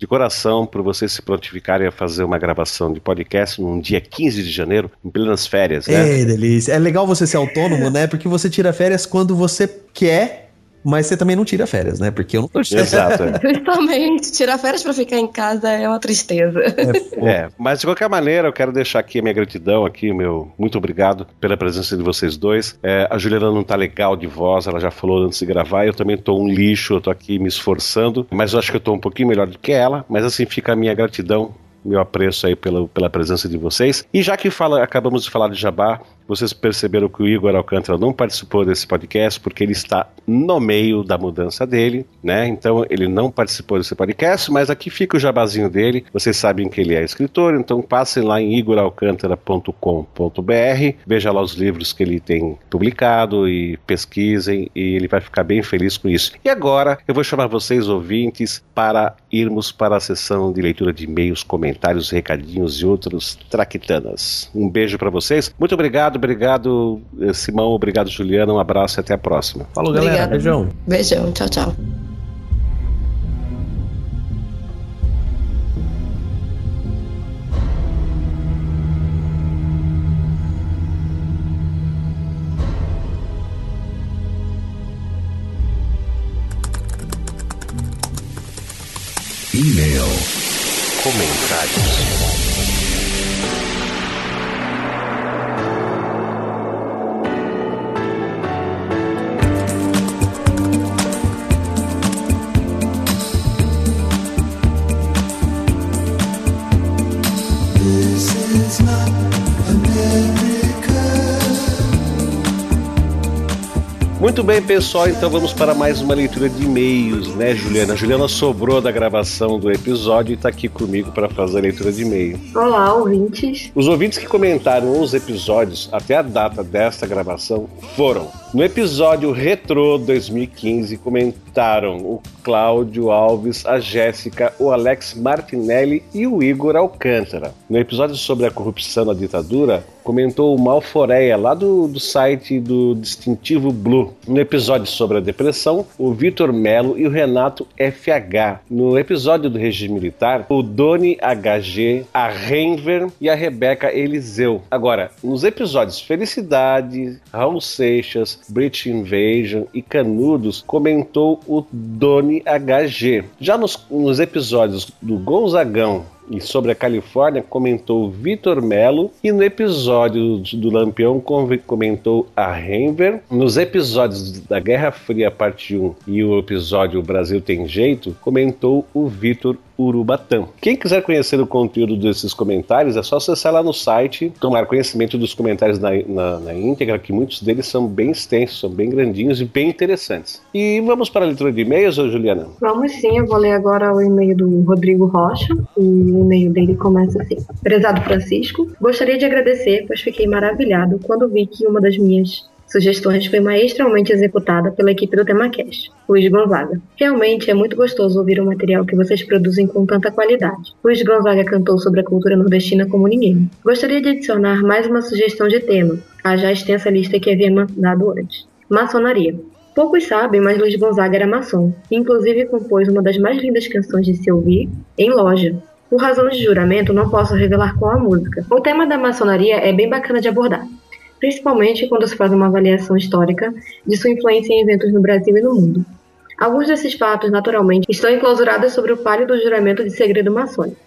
de coração por vocês se prontificarem a fazer uma gravação de podcast num dia 15 de janeiro, em plenas férias, né? É, delícia. É legal você ser autônomo, né? Porque você tira férias quando você quer mas você também não tira férias, né? Porque eu não tô tirando. Exato. É. Justamente, tirar férias para ficar em casa é uma tristeza. É, é, mas de qualquer maneira, eu quero deixar aqui a minha gratidão aqui, meu muito obrigado pela presença de vocês dois. É, a Juliana não tá legal de voz, ela já falou antes de gravar, eu também tô um lixo, eu tô aqui me esforçando, mas eu acho que eu tô um pouquinho melhor do que ela, mas assim fica a minha gratidão meu apreço aí pela, pela presença de vocês. E já que fala, acabamos de falar de Jabá, vocês perceberam que o Igor Alcântara não participou desse podcast porque ele está no meio da mudança dele, né? Então ele não participou desse podcast, mas aqui fica o jabazinho dele. Vocês sabem que ele é escritor, então passem lá em igoralcântara.com.br, veja lá os livros que ele tem publicado e pesquisem e ele vai ficar bem feliz com isso. E agora eu vou chamar vocês ouvintes para irmos para a sessão de leitura de e-mails, comentários, recadinhos e outros traquitanas. Um beijo para vocês. Muito obrigado obrigado, eh, Simão, obrigado Juliana, um abraço e até a próxima. Falou, galera. Obrigada. Beijão. Beijão, tchau, tchau. Comentários. Muito bem, pessoal, então vamos para mais uma leitura de e-mails, né, Juliana? A Juliana sobrou da gravação do episódio e está aqui comigo para fazer a leitura de e-mail. Olá, ouvintes. Os ouvintes que comentaram os episódios até a data desta gravação foram no episódio Retro 2015, comentaram o Cláudio Alves, a Jéssica, o Alex Martinelli e o Igor Alcântara. No episódio sobre a corrupção na ditadura, comentou o Malforeia, lá do, do site do Distintivo Blue. No episódio sobre a depressão, o Vitor Melo e o Renato FH. No episódio do regime militar, o Doni HG, a Renver e a Rebeca Eliseu. Agora, nos episódios Felicidade, Raul Seixas, British Invasion e Canudos, comentou o Doni HG. Já nos, nos episódios do Gonzagão e sobre a Califórnia comentou Vitor Melo e no episódio do Lampião comentou a Renver. Nos episódios da Guerra Fria parte 1 e o episódio Brasil tem jeito comentou o Vitor Urubatã. Quem quiser conhecer o conteúdo desses comentários, é só acessar lá no site, tomar conhecimento dos comentários na, na, na, íntegra, que muitos deles são bem extensos, são bem grandinhos e bem interessantes. E vamos para a leitura de e-mails, Juliana? Vamos sim, eu vou ler agora o e-mail do Rodrigo Rocha, e o e-mail dele começa assim. Prezado Francisco, gostaria de agradecer, pois fiquei maravilhado quando vi que uma das minhas sugestões foi maestralmente executada pela equipe do TemaCast, Luiz Gonzaga. Realmente é muito gostoso ouvir o material que vocês produzem com tanta qualidade. Luiz Gonzaga cantou sobre a cultura nordestina como ninguém. Gostaria de adicionar mais uma sugestão de tema, à já extensa lista que havia mandado antes. Maçonaria. Poucos sabem, mas Luiz Gonzaga era maçom, inclusive compôs uma das mais lindas canções de se ouvir em loja, por razão de juramento, não posso revelar qual a música. O tema da maçonaria é bem bacana de abordar principalmente quando se faz uma avaliação histórica de sua influência em eventos no Brasil e no mundo. Alguns desses fatos, naturalmente, estão enclausurados sobre o palio do juramento de segredo maçônico,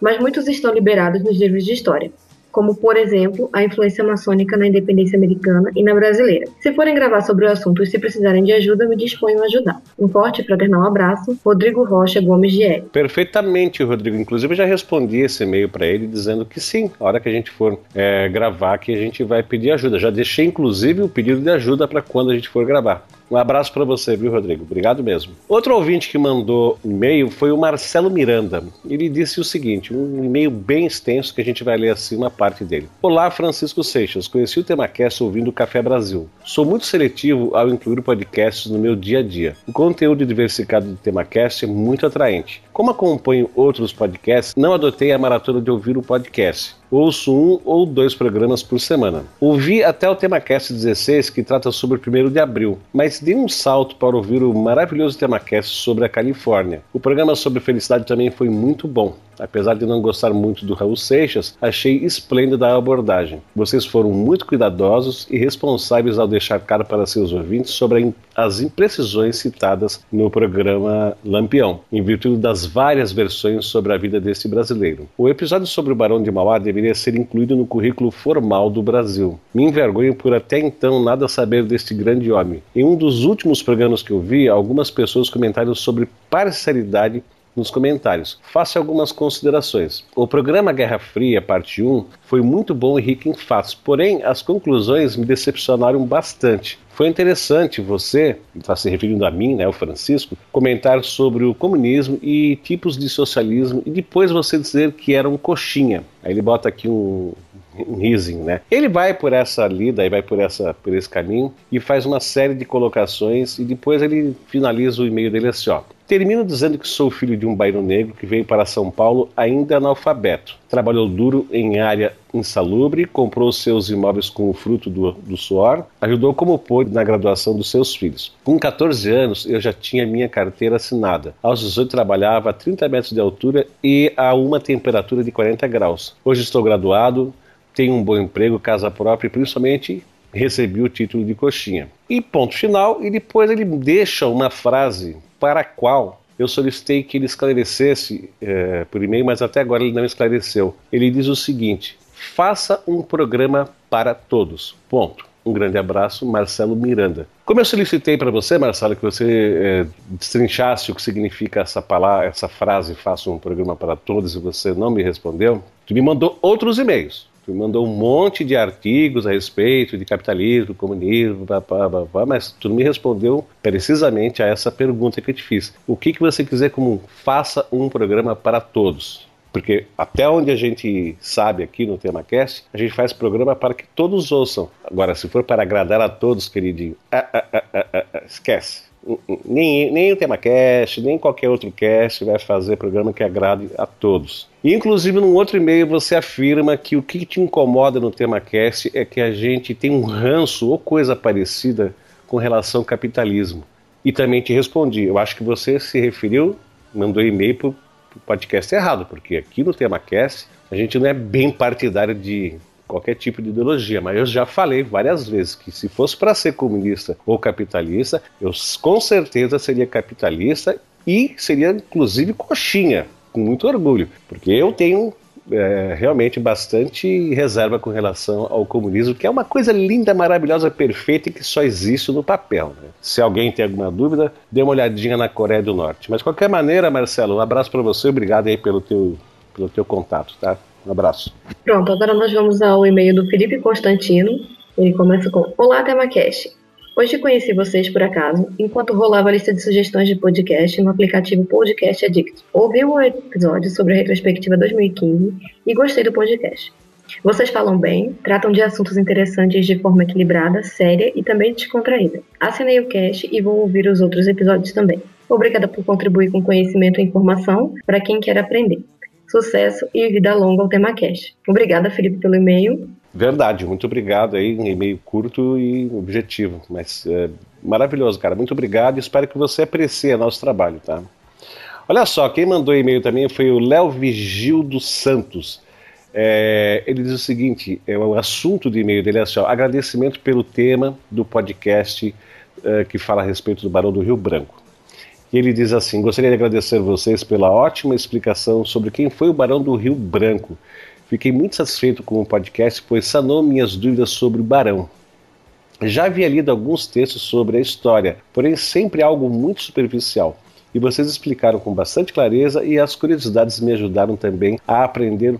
mas muitos estão liberados nos livros de história como, por exemplo, a influência maçônica na independência americana e na brasileira. Se forem gravar sobre o assunto e se precisarem de ajuda, me disponho a ajudar. Um forte e fraternal abraço, Rodrigo Rocha Gomes de. Perfeitamente, Rodrigo. Inclusive, eu já respondi esse e-mail para ele dizendo que sim, a hora que a gente for é, gravar, que a gente vai pedir ajuda. Já deixei, inclusive, o pedido de ajuda para quando a gente for gravar. Um abraço para você, viu, Rodrigo? Obrigado mesmo. Outro ouvinte que mandou e-mail foi o Marcelo Miranda. Ele disse o seguinte: um e-mail bem extenso que a gente vai ler assim uma parte dele. Olá, Francisco Seixas. Conheci o TemaCast ouvindo o Café Brasil. Sou muito seletivo ao incluir podcasts no meu dia a dia. O conteúdo diversificado do TemaCast é muito atraente. Como acompanho outros podcasts, não adotei a maratona de ouvir o podcast ouço um ou dois programas por semana. Ouvi até o TemaCast 16, que trata sobre o 1 de abril, mas dei um salto para ouvir o maravilhoso TemaCast sobre a Califórnia. O programa sobre felicidade também foi muito bom. Apesar de não gostar muito do Raul Seixas, achei esplêndida a abordagem. Vocês foram muito cuidadosos e responsáveis ao deixar claro para seus ouvintes sobre as imprecisões citadas no programa Lampião, em virtude das várias versões sobre a vida desse brasileiro. O episódio sobre o Barão de Mauá deveria ser incluído no currículo formal do Brasil. Me envergonho por até então nada saber deste grande homem. Em um dos últimos programas que eu vi, algumas pessoas comentaram sobre parcialidade nos comentários. Faça algumas considerações. O programa Guerra Fria, parte 1, foi muito bom e rico em fatos, porém as conclusões me decepcionaram bastante. Foi interessante você, está se referindo a mim, né, o Francisco, comentar sobre o comunismo e tipos de socialismo e depois você dizer que era um coxinha. Aí ele bota aqui um, um risinho, né? Ele vai por essa lida, vai por, essa, por esse caminho e faz uma série de colocações e depois ele finaliza o e-mail dele assim, ó. Termino dizendo que sou filho de um bairro negro que veio para São Paulo ainda analfabeto. Trabalhou duro em área insalubre, comprou seus imóveis com o fruto do, do suor, ajudou como pôde na graduação dos seus filhos. Com 14 anos, eu já tinha minha carteira assinada. Aos 18, trabalhava a 30 metros de altura e a uma temperatura de 40 graus. Hoje estou graduado, tenho um bom emprego, casa própria e principalmente recebi o título de coxinha. E ponto final, e depois ele deixa uma frase para a qual eu solicitei que ele esclarecesse é, por e-mail, mas até agora ele não esclareceu. Ele diz o seguinte: faça um programa para todos. Ponto. Um grande abraço, Marcelo Miranda. Como eu solicitei para você, Marcelo, que você é, destrinchasse o que significa essa palavra, essa frase, faça um programa para todos, e você não me respondeu, tu me mandou outros e-mails. Tu mandou um monte de artigos a respeito de capitalismo, comunismo, blá, blá, blá, blá, mas tu não me respondeu precisamente a essa pergunta que eu te fiz. O que, que você quiser como faça um programa para todos? Porque até onde a gente sabe aqui no TemaCast, a gente faz programa para que todos ouçam. Agora, se for para agradar a todos, queridinho, ah, ah, ah, esquece. Nem, nem o TemaCast, nem qualquer outro cast vai fazer programa que agrade a todos. inclusive, num outro e-mail, você afirma que o que te incomoda no TemaCast é que a gente tem um ranço ou coisa parecida com relação ao capitalismo. E também te respondi. Eu acho que você se referiu, mandou e-mail podcast errado, porque aqui no TemaCast a gente não é bem partidário de qualquer tipo de ideologia, mas eu já falei várias vezes que se fosse para ser comunista ou capitalista, eu com certeza seria capitalista e seria inclusive coxinha, com muito orgulho, porque eu tenho é, realmente bastante reserva com relação ao comunismo, que é uma coisa linda, maravilhosa, perfeita e que só existe no papel. Né? Se alguém tem alguma dúvida, dê uma olhadinha na Coreia do Norte. Mas de qualquer maneira, Marcelo, um abraço para você, obrigado aí pelo teu, pelo teu contato, tá? Um abraço. Pronto, agora nós vamos ao e-mail do Felipe Constantino. Ele começa com: Olá, TemaCast. Hoje conheci vocês por acaso, enquanto rolava a lista de sugestões de podcast no aplicativo Podcast Addict. Ouvi o episódio sobre a retrospectiva 2015 e gostei do podcast. Vocês falam bem, tratam de assuntos interessantes de forma equilibrada, séria e também descontraída. Assinei o cast e vou ouvir os outros episódios também. Obrigada por contribuir com conhecimento e informação para quem quer aprender. Sucesso e vida longa ao TemaCast. Obrigada, Felipe, pelo e-mail Verdade, muito obrigado aí, um e-mail curto e objetivo, mas é, maravilhoso, cara. Muito obrigado e espero que você aprecie nosso trabalho, tá? Olha só, quem mandou e-mail também foi o Léo Vigil dos Santos. É, ele diz o seguinte: é, o assunto do e-mail dele é assim, ó, agradecimento pelo tema do podcast é, que fala a respeito do Barão do Rio Branco. E ele diz assim: gostaria de agradecer vocês pela ótima explicação sobre quem foi o Barão do Rio Branco Fiquei muito satisfeito com o podcast, pois sanou minhas dúvidas sobre o Barão. Já havia lido alguns textos sobre a história, porém sempre algo muito superficial. E vocês explicaram com bastante clareza e as curiosidades me ajudaram também a aprender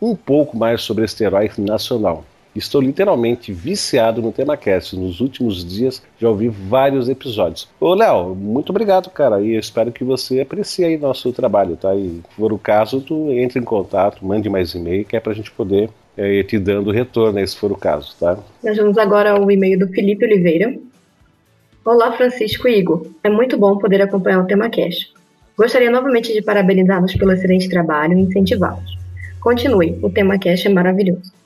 um pouco mais sobre este herói nacional. Estou literalmente viciado no TemaCast. Nos últimos dias já ouvi vários episódios. Ô, Léo, muito obrigado, cara. E eu espero que você aprecie aí nosso trabalho, tá? E se for o caso, tu entre em contato, mande mais e-mail, que é pra gente poder é, te dando retorno aí, se for o caso, tá? Nós vamos agora ao e-mail do Felipe Oliveira. Olá, Francisco e Igor. É muito bom poder acompanhar o TemaCast. Gostaria novamente de parabenizá-los pelo excelente trabalho e incentivá-los. Continue, o TemaCast é maravilhoso.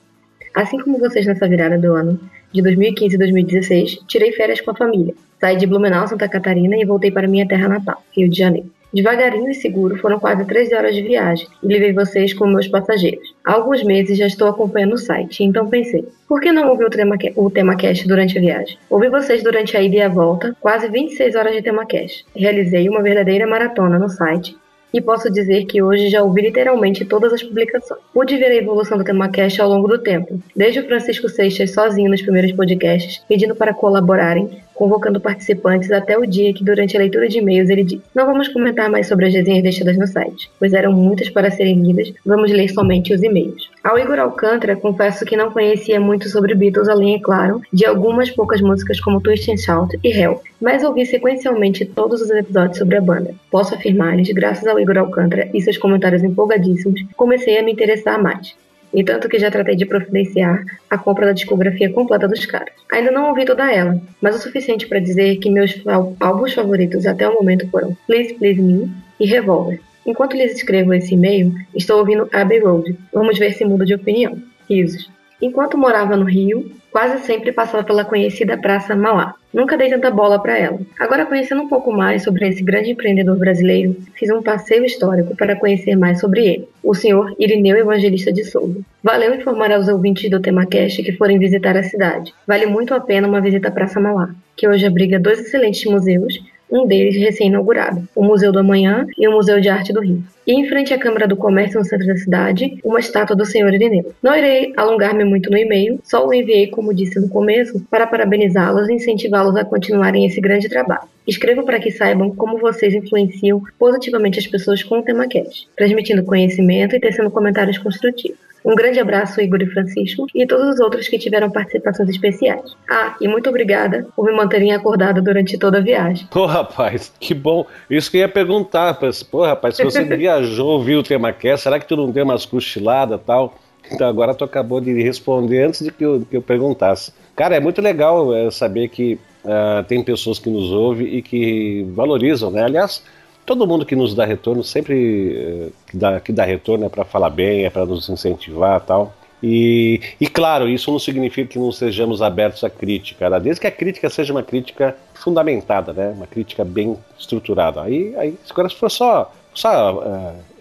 Assim como vocês nessa virada do ano de 2015 e 2016, tirei férias com a família. Saí de Blumenau, Santa Catarina e voltei para minha terra natal, Rio de Janeiro. Devagarinho e seguro, foram quase 13 horas de viagem e levei vocês como meus passageiros. Há alguns meses já estou acompanhando o site, então pensei, por que não ouvir o tema, o tema cast durante a viagem? Ouvi vocês durante a ida e a volta, quase 26 horas de tema cast. Realizei uma verdadeira maratona no site e posso dizer que hoje já ouvi literalmente todas as publicações. Pude ver a evolução do TemaCast ao longo do tempo, desde o Francisco Seixas sozinho nos primeiros podcasts, pedindo para colaborarem, convocando participantes até o dia que, durante a leitura de e-mails, ele disse: Não vamos comentar mais sobre as resenhas deixadas no site, pois eram muitas para serem lidas, vamos ler somente os e-mails. Ao Igor Alcântara, confesso que não conhecia muito sobre Beatles, além, é claro, de algumas poucas músicas como Twist and Shout e Help, mas ouvi sequencialmente todos os episódios sobre a banda. Posso afirmar-lhes, graças ao Igor Alcântara e seus comentários empolgadíssimos, comecei a me interessar mais e tanto que já tratei de providenciar a compra da discografia completa dos caras. Ainda não ouvi toda ela, mas o suficiente para dizer que meus álbuns favoritos até o momento foram Please Please Me e Revolver. Enquanto lhes escrevo esse e-mail, estou ouvindo Abbey Road. Vamos ver se mudo de opinião. Risos. Enquanto morava no Rio, quase sempre passava pela conhecida Praça Mauá. Nunca dei tanta bola para ela. Agora, conhecendo um pouco mais sobre esse grande empreendedor brasileiro, fiz um passeio histórico para conhecer mais sobre ele, o senhor Irineu Evangelista de Souza. Valeu informar aos ouvintes do TemaCast que forem visitar a cidade. Vale muito a pena uma visita à Praça Mauá, que hoje abriga dois excelentes museus, um deles recém-inaugurado, o Museu do Amanhã e o Museu de Arte do Rio. E em frente à Câmara do Comércio no centro da cidade, uma estátua do Senhor Irineu. Não irei alongar-me muito no e-mail, só o enviei, como disse no começo, para parabenizá-los e incentivá-los a continuarem esse grande trabalho. Escrevo para que saibam como vocês influenciam positivamente as pessoas com o tema cast, transmitindo conhecimento e tecendo comentários construtivos. Um grande abraço, Igor e Francisco, e todos os outros que tiveram participações especiais. Ah, e muito obrigada por me manterem acordada durante toda a viagem. Pô, rapaz, que bom. Isso que eu ia perguntar. Pô, rapaz, se você viajou, viu o tema quer, será que tu não deu umas cochiladas tal? Então agora tu acabou de responder antes de que eu, que eu perguntasse. Cara, é muito legal é, saber que uh, tem pessoas que nos ouvem e que valorizam, né? Aliás, todo mundo que nos dá retorno sempre uh, que, dá, que dá retorno é para falar bem, é para nos incentivar tal. E, e claro, isso não significa que não sejamos abertos à crítica, né? desde que a crítica seja uma crítica fundamentada, né? uma crítica bem estruturada. Aí, aí se for só só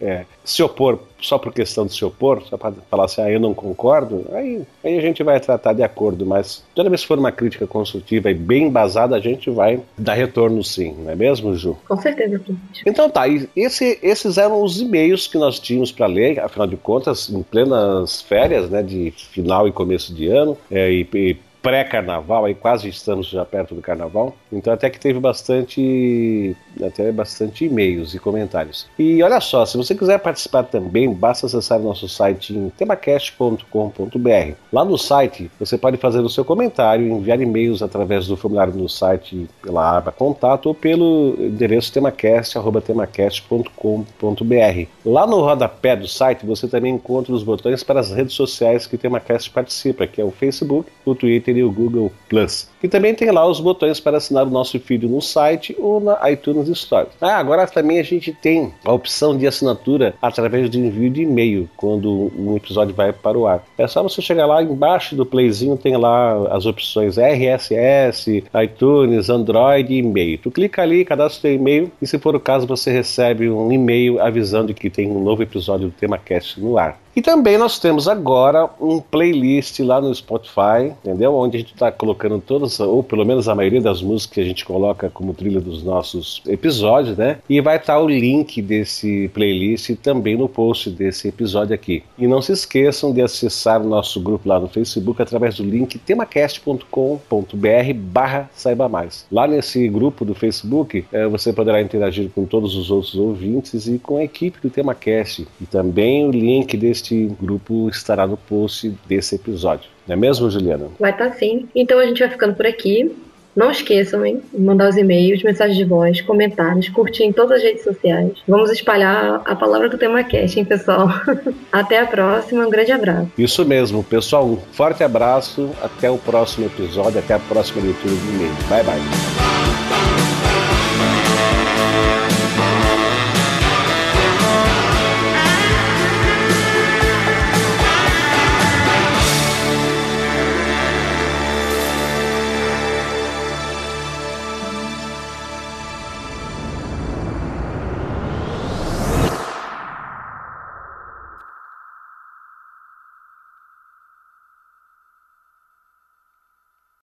é, é, se opor só por questão de se opor, só para falar assim, ah, eu não concordo, aí, aí a gente vai tratar de acordo, mas toda vez que for uma crítica construtiva e bem embasada, a gente vai dar retorno sim, não é mesmo, Ju? Com certeza. Então tá, esse, esses eram os e-mails que nós tínhamos para ler, afinal de contas, em plenas férias, né, de final e começo de ano, é, e, e pré-carnaval, aí quase estamos já perto do carnaval. Então até que teve bastante, até bastante e-mails e comentários. E olha só, se você quiser participar também, basta acessar nosso site em temacast.com.br. Lá no site você pode fazer o seu comentário, enviar e-mails através do formulário no site pela aba contato ou pelo endereço temacast@temacast.com.br. Lá no rodapé do site você também encontra os botões para as redes sociais que o Temacast participa, que é o Facebook, o Twitter e o Google Plus. E também tem lá os botões para assinar o nosso feed no site ou na iTunes Store. Ah, agora também a gente tem a opção de assinatura através do envio de e-mail quando um episódio vai para o ar. É só você chegar lá embaixo do playzinho, tem lá as opções RSS, iTunes, Android e e-mail. Tu clica ali, cadastra seu e-mail e se for o caso você recebe um e-mail avisando que tem um novo episódio do TemaCast no ar. E também nós temos agora um playlist lá no Spotify, entendeu? Onde a gente está colocando todas, ou pelo menos a maioria das músicas que a gente coloca como trilha dos nossos episódios, né? E vai estar tá o link desse playlist também no post desse episódio aqui. E não se esqueçam de acessar o nosso grupo lá no Facebook através do link temacast.com.br barra saiba mais. Lá nesse grupo do Facebook é, você poderá interagir com todos os outros ouvintes e com a equipe do TemaCast. E também o link desse este grupo estará no post desse episódio. Não é mesmo, Juliana? Vai estar tá sim. Então a gente vai ficando por aqui. Não esqueçam, hein? Mandar os e-mails, mensagens de voz, comentários, curtir em todas as redes sociais. Vamos espalhar a palavra do tema cast, hein, pessoal? até a próxima, um grande abraço. Isso mesmo, pessoal. Um forte abraço. Até o próximo episódio, até a próxima leitura do e-mail. Bye, bye.